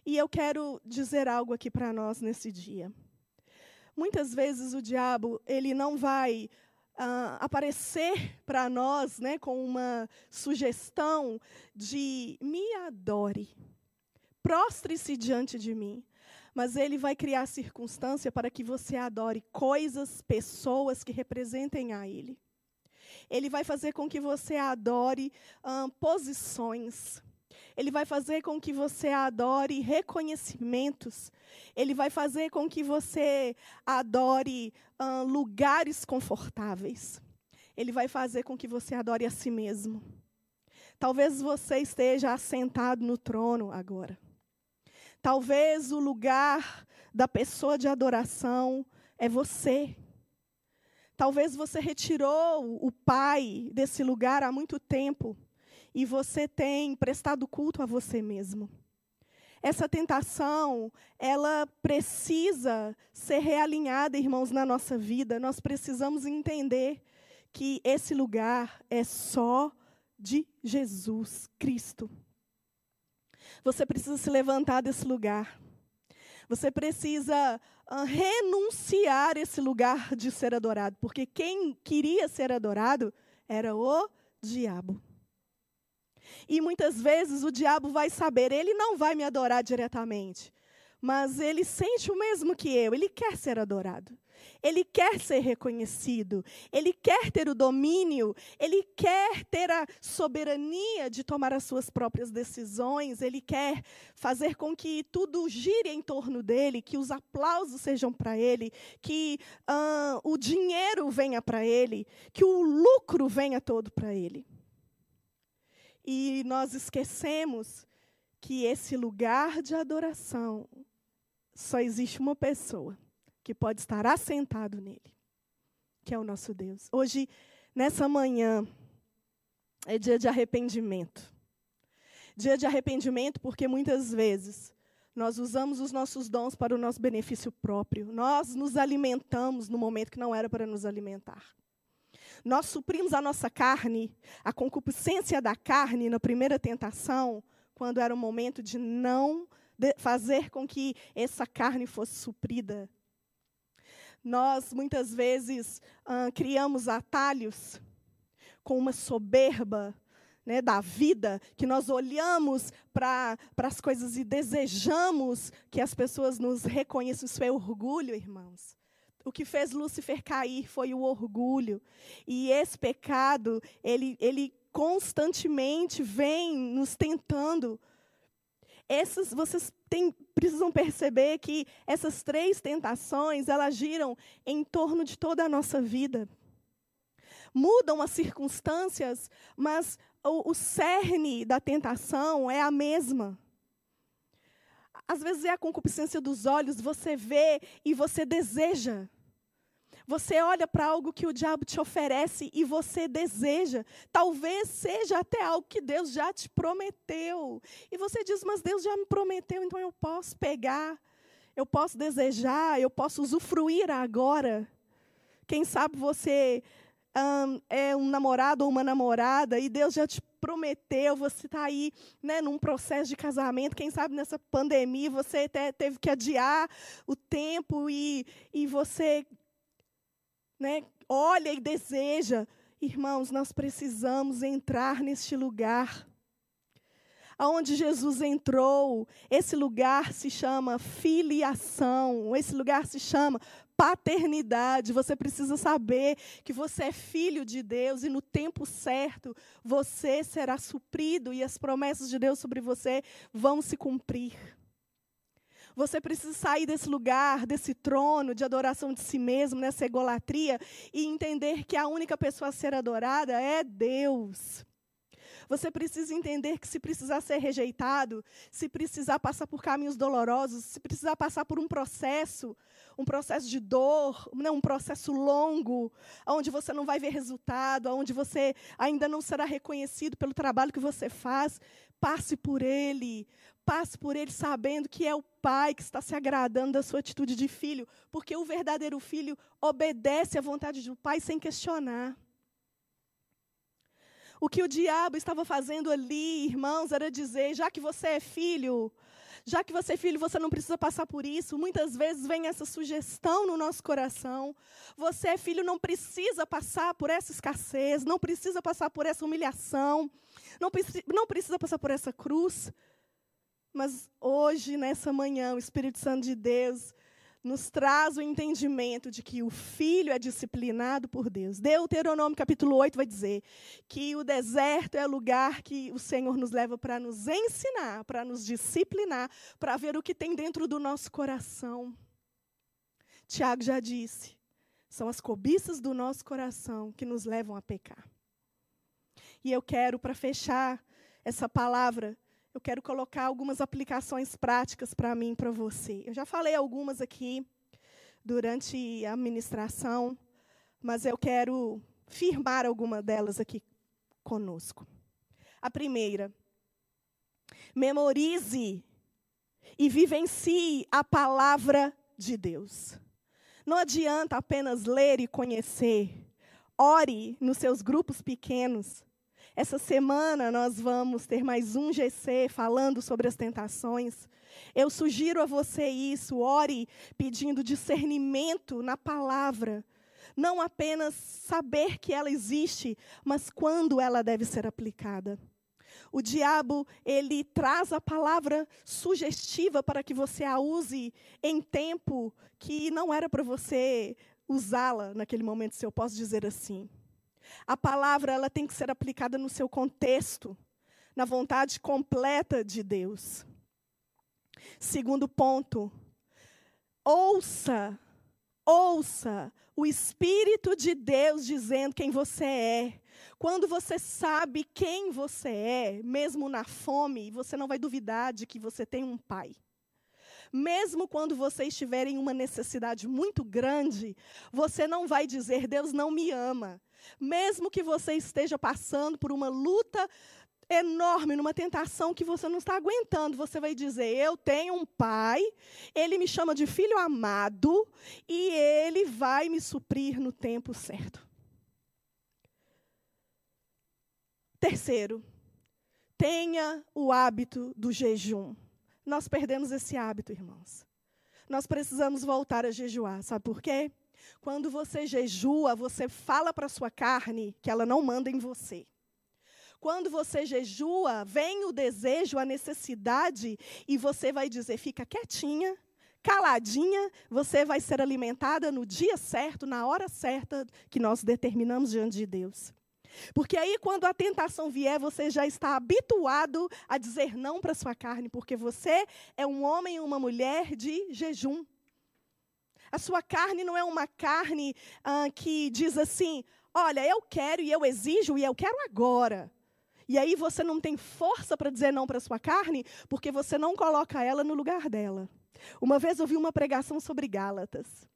E eu quero dizer algo aqui para nós nesse dia. Muitas vezes o diabo ele não vai uh, aparecer para nós, né, com uma sugestão de me adore, prostre-se diante de mim mas ele vai criar circunstância para que você adore coisas, pessoas que representem a ele. Ele vai fazer com que você adore hum, posições. Ele vai fazer com que você adore reconhecimentos. Ele vai fazer com que você adore lugares confortáveis. Ele vai fazer com que você adore a si mesmo. Talvez você esteja assentado no trono agora. Talvez o lugar da pessoa de adoração é você. Talvez você retirou o Pai desse lugar há muito tempo e você tem prestado culto a você mesmo. Essa tentação, ela precisa ser realinhada, irmãos, na nossa vida. Nós precisamos entender que esse lugar é só de Jesus Cristo. Você precisa se levantar desse lugar. Você precisa uh, renunciar esse lugar de ser adorado, porque quem queria ser adorado era o diabo. E muitas vezes o diabo vai saber, ele não vai me adorar diretamente, mas ele sente o mesmo que eu, ele quer ser adorado. Ele quer ser reconhecido, ele quer ter o domínio, ele quer ter a soberania de tomar as suas próprias decisões, ele quer fazer com que tudo gire em torno dele, que os aplausos sejam para ele, que uh, o dinheiro venha para ele, que o lucro venha todo para ele. E nós esquecemos que esse lugar de adoração só existe uma pessoa que pode estar assentado nele, que é o nosso Deus. Hoje, nessa manhã, é dia de arrependimento. Dia de arrependimento porque muitas vezes nós usamos os nossos dons para o nosso benefício próprio. Nós nos alimentamos no momento que não era para nos alimentar. Nós suprimos a nossa carne, a concupiscência da carne na primeira tentação, quando era o momento de não fazer com que essa carne fosse suprida. Nós, muitas vezes, criamos atalhos com uma soberba né, da vida, que nós olhamos para as coisas e desejamos que as pessoas nos reconheçam. Isso é orgulho, irmãos. O que fez Lúcifer cair foi o orgulho. E esse pecado, ele, ele constantemente vem nos tentando. Essas, vocês têm, precisam perceber que essas três tentações, elas giram em torno de toda a nossa vida. Mudam as circunstâncias, mas o, o cerne da tentação é a mesma. Às vezes é a concupiscência dos olhos, você vê e você deseja. Você olha para algo que o diabo te oferece e você deseja. Talvez seja até algo que Deus já te prometeu. E você diz, mas Deus já me prometeu, então eu posso pegar, eu posso desejar, eu posso usufruir agora. Quem sabe você um, é um namorado ou uma namorada e Deus já te prometeu, você está aí né, num processo de casamento, quem sabe nessa pandemia você até teve que adiar o tempo e, e você né, olha e deseja. Irmãos, nós precisamos entrar neste lugar. Aonde Jesus entrou, esse lugar se chama filiação, esse lugar se chama paternidade. Você precisa saber que você é filho de Deus e no tempo certo você será suprido e as promessas de Deus sobre você vão se cumprir. Você precisa sair desse lugar, desse trono de adoração de si mesmo, nessa egolatria, e entender que a única pessoa a ser adorada é Deus. Você precisa entender que se precisar ser rejeitado, se precisar passar por caminhos dolorosos, se precisar passar por um processo, um processo de dor, não, um processo longo, onde você não vai ver resultado, onde você ainda não será reconhecido pelo trabalho que você faz, passe por ele, Passe por ele sabendo que é o pai que está se agradando da sua atitude de filho, porque o verdadeiro filho obedece à vontade do pai sem questionar. O que o diabo estava fazendo ali, irmãos, era dizer: já que você é filho, já que você é filho, você não precisa passar por isso. Muitas vezes vem essa sugestão no nosso coração. Você é filho, não precisa passar por essa escassez, não precisa passar por essa humilhação, não, não precisa passar por essa cruz. Mas hoje, nessa manhã, o Espírito Santo de Deus nos traz o entendimento de que o filho é disciplinado por Deus. Deuteronômio capítulo 8 vai dizer que o deserto é o lugar que o Senhor nos leva para nos ensinar, para nos disciplinar, para ver o que tem dentro do nosso coração. Tiago já disse, são as cobiças do nosso coração que nos levam a pecar. E eu quero, para fechar essa palavra, eu quero colocar algumas aplicações práticas para mim para você. Eu já falei algumas aqui durante a ministração, mas eu quero firmar alguma delas aqui conosco. A primeira, memorize e vivencie a palavra de Deus. Não adianta apenas ler e conhecer. Ore nos seus grupos pequenos. Essa semana nós vamos ter mais um GC falando sobre as tentações. Eu sugiro a você isso, ore pedindo discernimento na palavra. Não apenas saber que ela existe, mas quando ela deve ser aplicada. O diabo, ele traz a palavra sugestiva para que você a use em tempo que não era para você usá-la naquele momento, se eu posso dizer assim. A palavra ela tem que ser aplicada no seu contexto, na vontade completa de Deus. Segundo ponto, ouça, ouça o Espírito de Deus dizendo quem você é. Quando você sabe quem você é, mesmo na fome, você não vai duvidar de que você tem um pai. Mesmo quando você estiver em uma necessidade muito grande, você não vai dizer, Deus não me ama. Mesmo que você esteja passando por uma luta enorme, numa tentação que você não está aguentando, você vai dizer: Eu tenho um pai, ele me chama de filho amado e ele vai me suprir no tempo certo. Terceiro, tenha o hábito do jejum. Nós perdemos esse hábito, irmãos. Nós precisamos voltar a jejuar, sabe por quê? Quando você jejua, você fala para a sua carne que ela não manda em você. Quando você jejua, vem o desejo, a necessidade, e você vai dizer: fica quietinha, caladinha, você vai ser alimentada no dia certo, na hora certa que nós determinamos diante de Deus. Porque aí, quando a tentação vier, você já está habituado a dizer não para sua carne, porque você é um homem e uma mulher de jejum. A sua carne não é uma carne ah, que diz assim: olha, eu quero e eu exijo e eu quero agora. E aí você não tem força para dizer não para sua carne, porque você não coloca ela no lugar dela. Uma vez eu vi uma pregação sobre Gálatas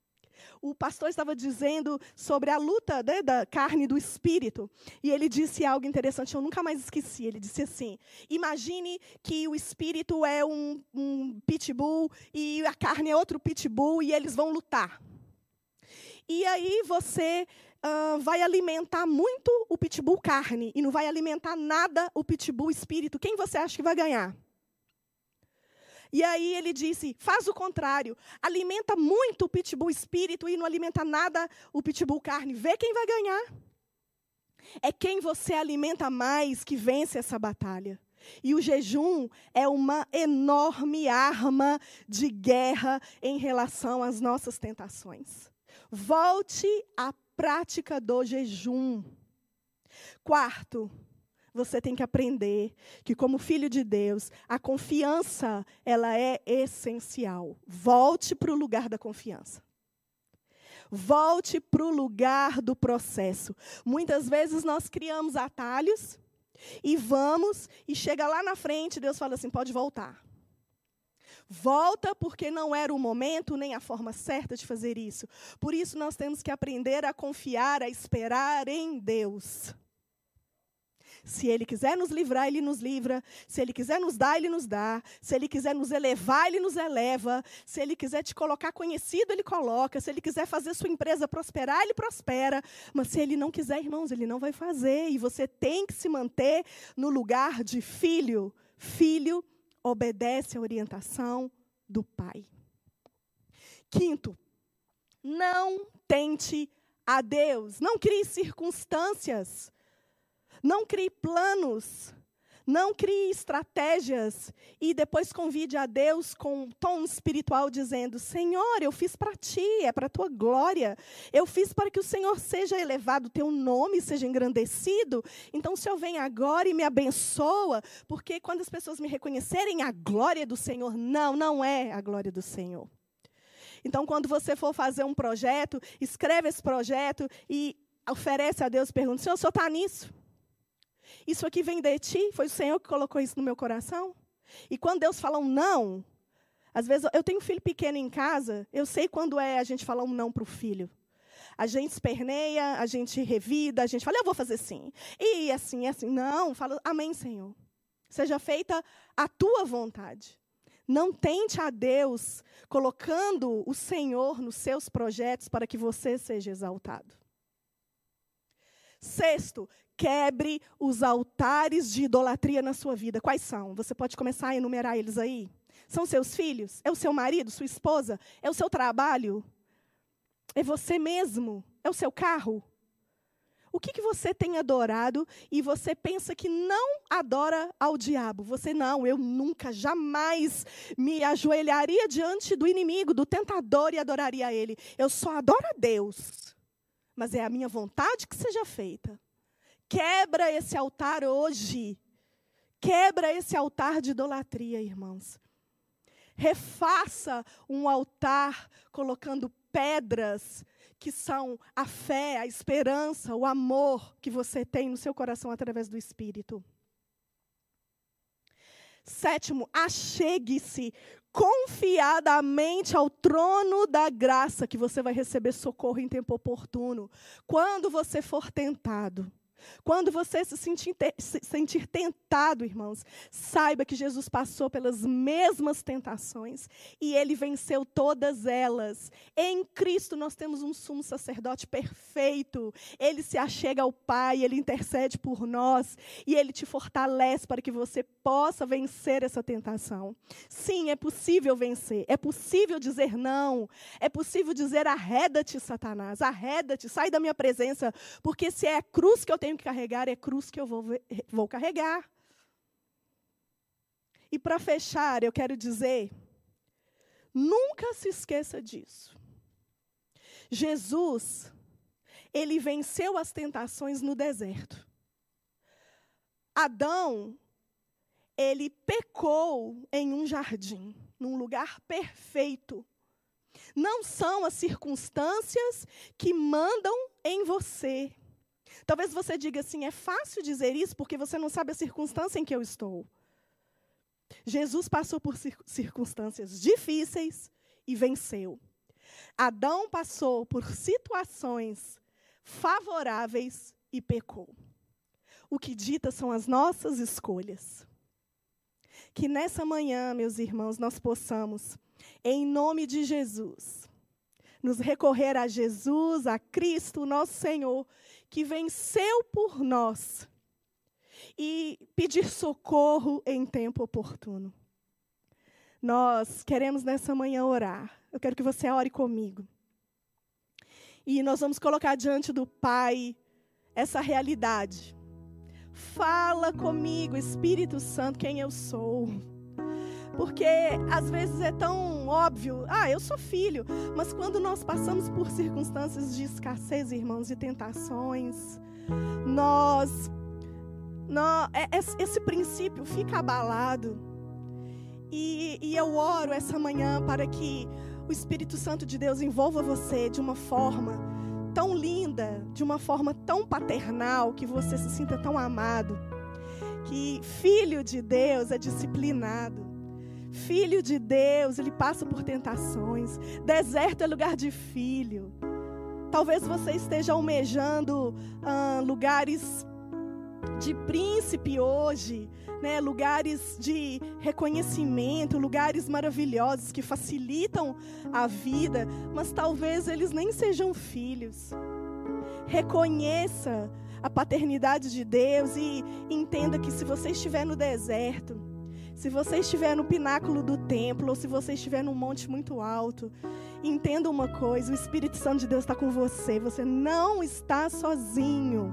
o pastor estava dizendo sobre a luta né, da carne e do espírito. E ele disse algo interessante, eu nunca mais esqueci. Ele disse assim: Imagine que o espírito é um, um pitbull e a carne é outro pitbull e eles vão lutar. E aí você uh, vai alimentar muito o pitbull carne e não vai alimentar nada o pitbull espírito. Quem você acha que vai ganhar? E aí ele disse: faz o contrário. Alimenta muito o pitbull espírito e não alimenta nada o pitbull carne. Vê quem vai ganhar. É quem você alimenta mais que vence essa batalha. E o jejum é uma enorme arma de guerra em relação às nossas tentações. Volte à prática do jejum. Quarto, você tem que aprender que como filho de Deus, a confiança, ela é essencial. Volte para o lugar da confiança. Volte para o lugar do processo. Muitas vezes nós criamos atalhos e vamos e chega lá na frente, Deus fala assim: "Pode voltar". Volta porque não era o momento nem a forma certa de fazer isso. Por isso nós temos que aprender a confiar, a esperar em Deus. Se Ele quiser nos livrar, Ele nos livra. Se Ele quiser nos dar, Ele nos dá. Se Ele quiser nos elevar, Ele nos eleva. Se Ele quiser te colocar conhecido, Ele coloca. Se Ele quiser fazer sua empresa prosperar, Ele prospera. Mas se Ele não quiser, irmãos, Ele não vai fazer. E você tem que se manter no lugar de filho. Filho obedece à orientação do Pai. Quinto, não tente a Deus. Não crie circunstâncias não crie planos, não crie estratégias e depois convide a Deus com um tom espiritual dizendo: Senhor, eu fiz para ti, é para a tua glória. Eu fiz para que o Senhor seja elevado, teu nome seja engrandecido. Então, o Senhor vem agora e me abençoa, porque quando as pessoas me reconhecerem a glória do Senhor, não, não é a glória do Senhor. Então, quando você for fazer um projeto, escreve esse projeto e oferece a Deus, pergunta: Senhor, o senhor está nisso? Isso aqui vem de ti? Foi o Senhor que colocou isso no meu coração? E quando Deus fala um não, às vezes eu tenho um filho pequeno em casa, eu sei quando é a gente falar um não para o filho. A gente esperneia, a gente revida, a gente fala, eu vou fazer sim. E assim, assim. Não, fala, amém, Senhor. Seja feita a tua vontade. Não tente a Deus colocando o Senhor nos seus projetos para que você seja exaltado. Sexto, quebre os altares de idolatria na sua vida. Quais são? Você pode começar a enumerar eles aí? São seus filhos? É o seu marido, sua esposa? É o seu trabalho? É você mesmo? É o seu carro? O que, que você tem adorado e você pensa que não adora ao diabo? Você não, eu nunca, jamais me ajoelharia diante do inimigo, do tentador e adoraria a ele. Eu só adoro a Deus. Mas é a minha vontade que seja feita. Quebra esse altar hoje. Quebra esse altar de idolatria, irmãos. Refaça um altar colocando pedras que são a fé, a esperança, o amor que você tem no seu coração através do Espírito. Sétimo, achegue-se confiadamente ao trono da graça, que você vai receber socorro em tempo oportuno. Quando você for tentado, quando você se sentir, se sentir, tentado, irmãos, saiba que Jesus passou pelas mesmas tentações e ele venceu todas elas. Em Cristo nós temos um sumo sacerdote perfeito. Ele se achega ao Pai, ele intercede por nós e ele te fortalece para que você possa vencer essa tentação. Sim, é possível vencer. É possível dizer não. É possível dizer arreda-te, Satanás. Arreda-te, sai da minha presença, porque se é a cruz que eu tenho tenho que carregar, é cruz que eu vou, vou carregar. E para fechar, eu quero dizer: nunca se esqueça disso. Jesus, ele venceu as tentações no deserto. Adão, ele pecou em um jardim, num lugar perfeito. Não são as circunstâncias que mandam em você, Talvez você diga assim: é fácil dizer isso porque você não sabe a circunstância em que eu estou. Jesus passou por circunstâncias difíceis e venceu. Adão passou por situações favoráveis e pecou. O que dita são as nossas escolhas. Que nessa manhã, meus irmãos, nós possamos, em nome de Jesus, nos recorrer a Jesus, a Cristo, nosso Senhor, que venceu por nós e pedir socorro em tempo oportuno. Nós queremos nessa manhã orar. Eu quero que você ore comigo. E nós vamos colocar diante do Pai essa realidade. Fala comigo, Espírito Santo, quem eu sou. Porque às vezes é tão óbvio, ah, eu sou filho, mas quando nós passamos por circunstâncias de escassez, irmãos, e tentações, nós, nós é, esse princípio fica abalado. E, e eu oro essa manhã para que o Espírito Santo de Deus envolva você de uma forma tão linda, de uma forma tão paternal, que você se sinta tão amado. Que filho de Deus é disciplinado. Filho de Deus, ele passa por tentações. Deserto é lugar de filho. Talvez você esteja almejando ah, lugares de príncipe hoje, né? lugares de reconhecimento, lugares maravilhosos que facilitam a vida, mas talvez eles nem sejam filhos. Reconheça a paternidade de Deus e entenda que se você estiver no deserto, se você estiver no pináculo do templo, ou se você estiver num monte muito alto, entenda uma coisa: o Espírito Santo de Deus está com você. Você não está sozinho.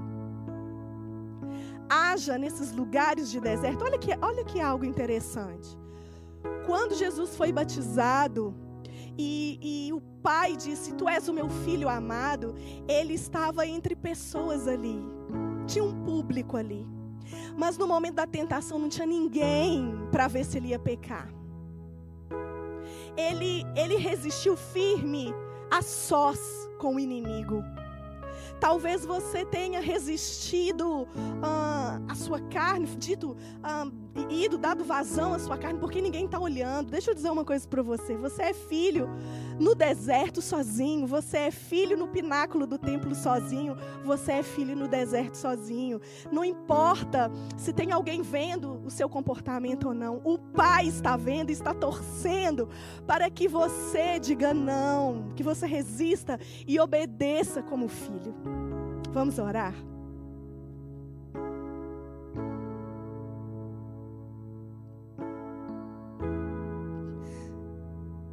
Haja nesses lugares de deserto. Olha que, olha que algo interessante. Quando Jesus foi batizado, e, e, o pai disse: Tu és o meu filho amado. Ele estava entre pessoas ali, tinha um público ali. Mas no momento da tentação não tinha ninguém para ver se ele ia pecar. Ele, ele resistiu firme a sós com o inimigo. Talvez você tenha resistido ah, à sua carne, dito, ah, ido, dado vazão à sua carne, porque ninguém está olhando. Deixa eu dizer uma coisa para você: você é filho no deserto sozinho, você é filho no pináculo do templo sozinho, você é filho no deserto sozinho. Não importa se tem alguém vendo o seu comportamento ou não, o Pai está vendo, está torcendo para que você diga não, que você resista e obedeça como filho. Vamos orar?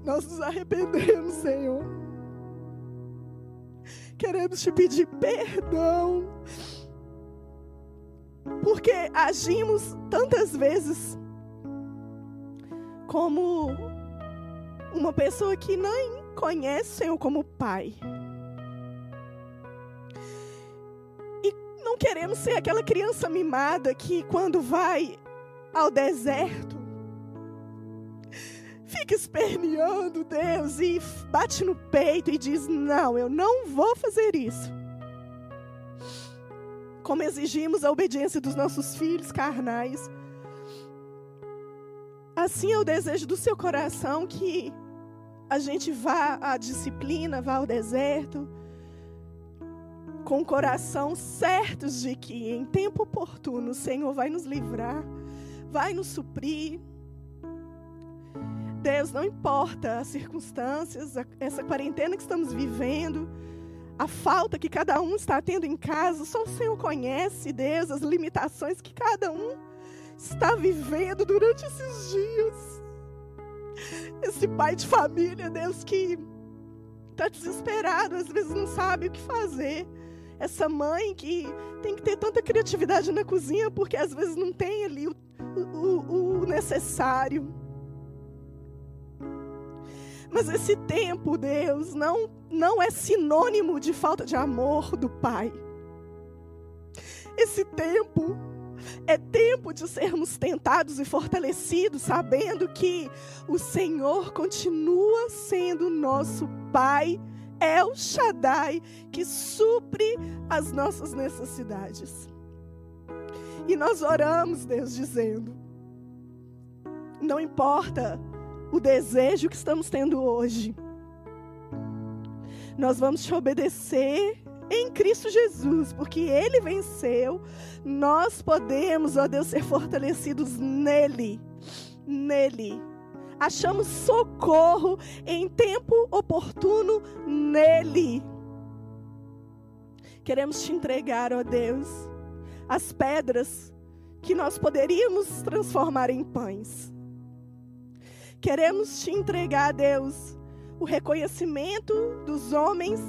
Nós nos arrependemos, Senhor. Queremos te pedir perdão. Porque agimos tantas vezes como uma pessoa que nem conhece o Senhor como Pai. E não queremos ser aquela criança mimada que, quando vai ao deserto, fica esperneando Deus e bate no peito e diz: Não, eu não vou fazer isso. Como exigimos a obediência dos nossos filhos carnais. Assim é o desejo do seu coração que a gente vá à disciplina, vá ao deserto, com o coração certos de que em tempo oportuno o Senhor vai nos livrar, vai nos suprir. Deus, não importa as circunstâncias, essa quarentena que estamos vivendo, a falta que cada um está tendo em casa, só o Senhor conhece, Deus, as limitações que cada um está vivendo durante esses dias. Esse pai de família, Deus, que está desesperado, às vezes não sabe o que fazer. Essa mãe que tem que ter tanta criatividade na cozinha, porque às vezes não tem ali o, o, o necessário. Mas esse tempo, Deus, não, não é sinônimo de falta de amor do Pai. Esse tempo é tempo de sermos tentados e fortalecidos, sabendo que o Senhor continua sendo nosso Pai, é o Shaddai, que supre as nossas necessidades. E nós oramos, Deus, dizendo: não importa o desejo que estamos tendo hoje, nós vamos te obedecer em Cristo Jesus, porque Ele venceu, nós podemos, ó Deus, ser fortalecidos nele. Nele. Achamos socorro em tempo oportuno nele. Queremos te entregar, ó Deus, as pedras que nós poderíamos transformar em pães. Queremos te entregar, Deus, o reconhecimento dos homens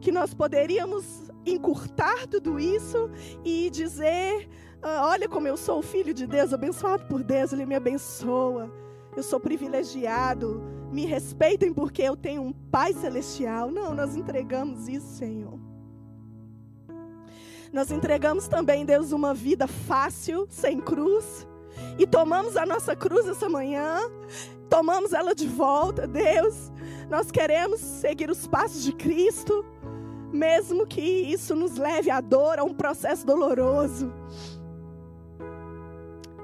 que nós poderíamos encurtar tudo isso e dizer: ah, olha como eu sou filho de Deus, abençoado por Deus, Ele me abençoa. Eu sou privilegiado, me respeitem porque eu tenho um Pai celestial. Não, nós entregamos isso, Senhor. Nós entregamos também, Deus, uma vida fácil, sem cruz. E tomamos a nossa cruz essa manhã, tomamos ela de volta, Deus. Nós queremos seguir os passos de Cristo mesmo que isso nos leve à dor, a um processo doloroso.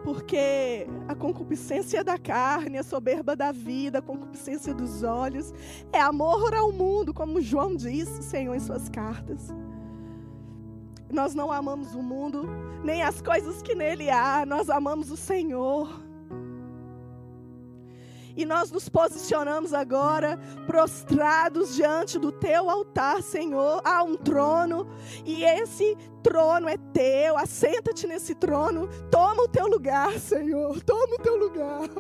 Porque a concupiscência da carne, a soberba da vida, a concupiscência dos olhos, é amor ao mundo, como João disse, Senhor, em suas cartas. Nós não amamos o mundo, nem as coisas que nele há, nós amamos o Senhor. E nós nos posicionamos agora prostrados diante do teu altar, Senhor. Há um trono e esse trono é teu. Assenta-te nesse trono. Toma o teu lugar, Senhor. Toma o teu lugar.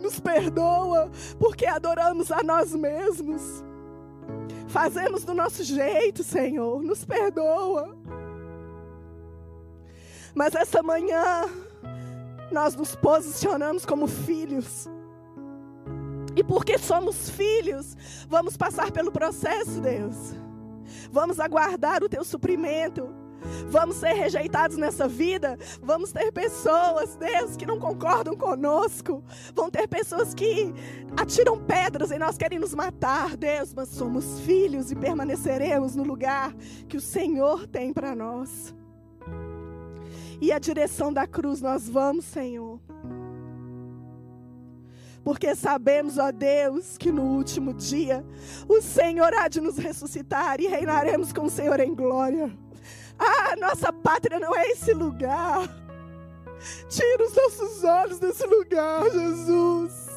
Nos perdoa porque adoramos a nós mesmos. Fazemos do nosso jeito, Senhor. Nos perdoa. Mas essa manhã nós nos posicionamos como filhos. E porque somos filhos, vamos passar pelo processo, Deus. Vamos aguardar o teu suprimento. Vamos ser rejeitados nessa vida. Vamos ter pessoas, Deus, que não concordam conosco. Vão ter pessoas que atiram pedras em nós, querem nos matar, Deus. Mas somos filhos e permaneceremos no lugar que o Senhor tem para nós. E a direção da cruz nós vamos, Senhor. Porque sabemos, ó Deus, que no último dia o Senhor há de nos ressuscitar e reinaremos com o Senhor em glória. Ah, nossa pátria não é esse lugar. Tira os nossos olhos desse lugar, Jesus.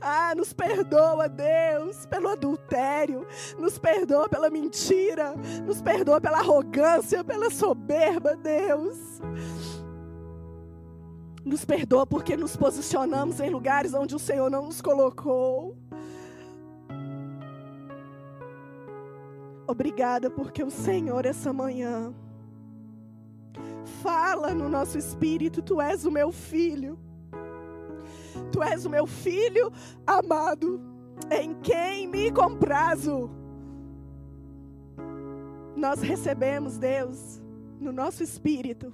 Ah, nos perdoa, Deus, pelo adultério, nos perdoa pela mentira, nos perdoa pela arrogância, pela soberba, Deus. Nos perdoa porque nos posicionamos em lugares onde o Senhor não nos colocou. Obrigada porque o Senhor essa manhã fala no nosso espírito, tu és o meu filho. Tu és o meu filho amado, em quem me comprazo. Nós recebemos, Deus, no nosso espírito,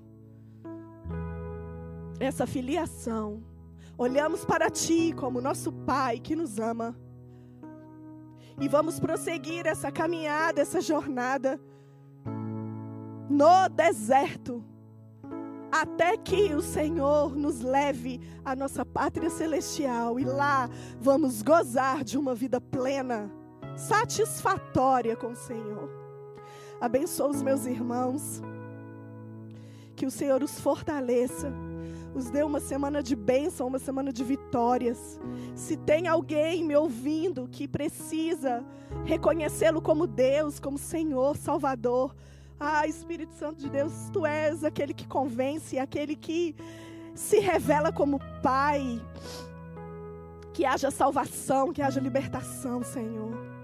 essa filiação. Olhamos para Ti como nosso Pai que nos ama. E vamos prosseguir essa caminhada, essa jornada no deserto, até que o Senhor nos leve à nossa pátria celestial e lá vamos gozar de uma vida plena, satisfatória com o Senhor. Abençoa os meus irmãos, que o Senhor os fortaleça os dê uma semana de bênção, uma semana de vitórias. Se tem alguém me ouvindo que precisa reconhecê-lo como Deus, como Senhor, Salvador, ah, Espírito Santo de Deus, tu és aquele que convence, aquele que se revela como Pai. Que haja salvação, que haja libertação, Senhor.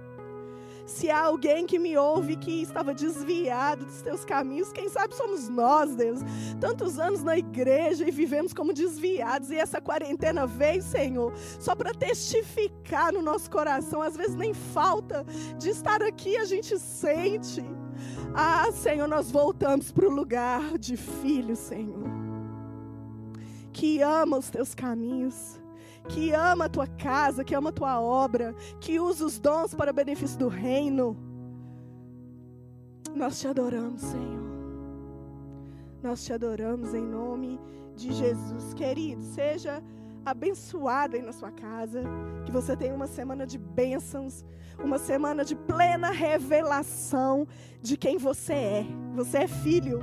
Se há alguém que me ouve que estava desviado dos teus caminhos, quem sabe somos nós, Deus. Tantos anos na igreja e vivemos como desviados, e essa quarentena veio, Senhor, só para testificar no nosso coração. Às vezes nem falta de estar aqui, a gente sente. Ah, Senhor, nós voltamos para o lugar de filho, Senhor, que ama os teus caminhos que ama a tua casa, que ama a tua obra, que usa os dons para benefício do reino. Nós te adoramos, Senhor. Nós te adoramos em nome de Jesus. Querido, seja abençoado aí na sua casa. Que você tenha uma semana de bênçãos, uma semana de plena revelação de quem você é. Você é filho,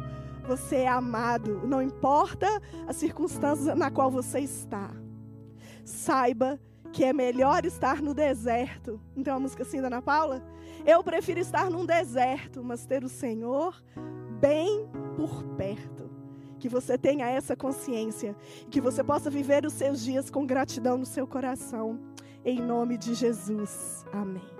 você é amado. Não importa a circunstância na qual você está saiba que é melhor estar no deserto. Então a música assim da Ana Paula? Eu prefiro estar num deserto, mas ter o Senhor bem por perto. Que você tenha essa consciência, que você possa viver os seus dias com gratidão no seu coração. Em nome de Jesus. Amém.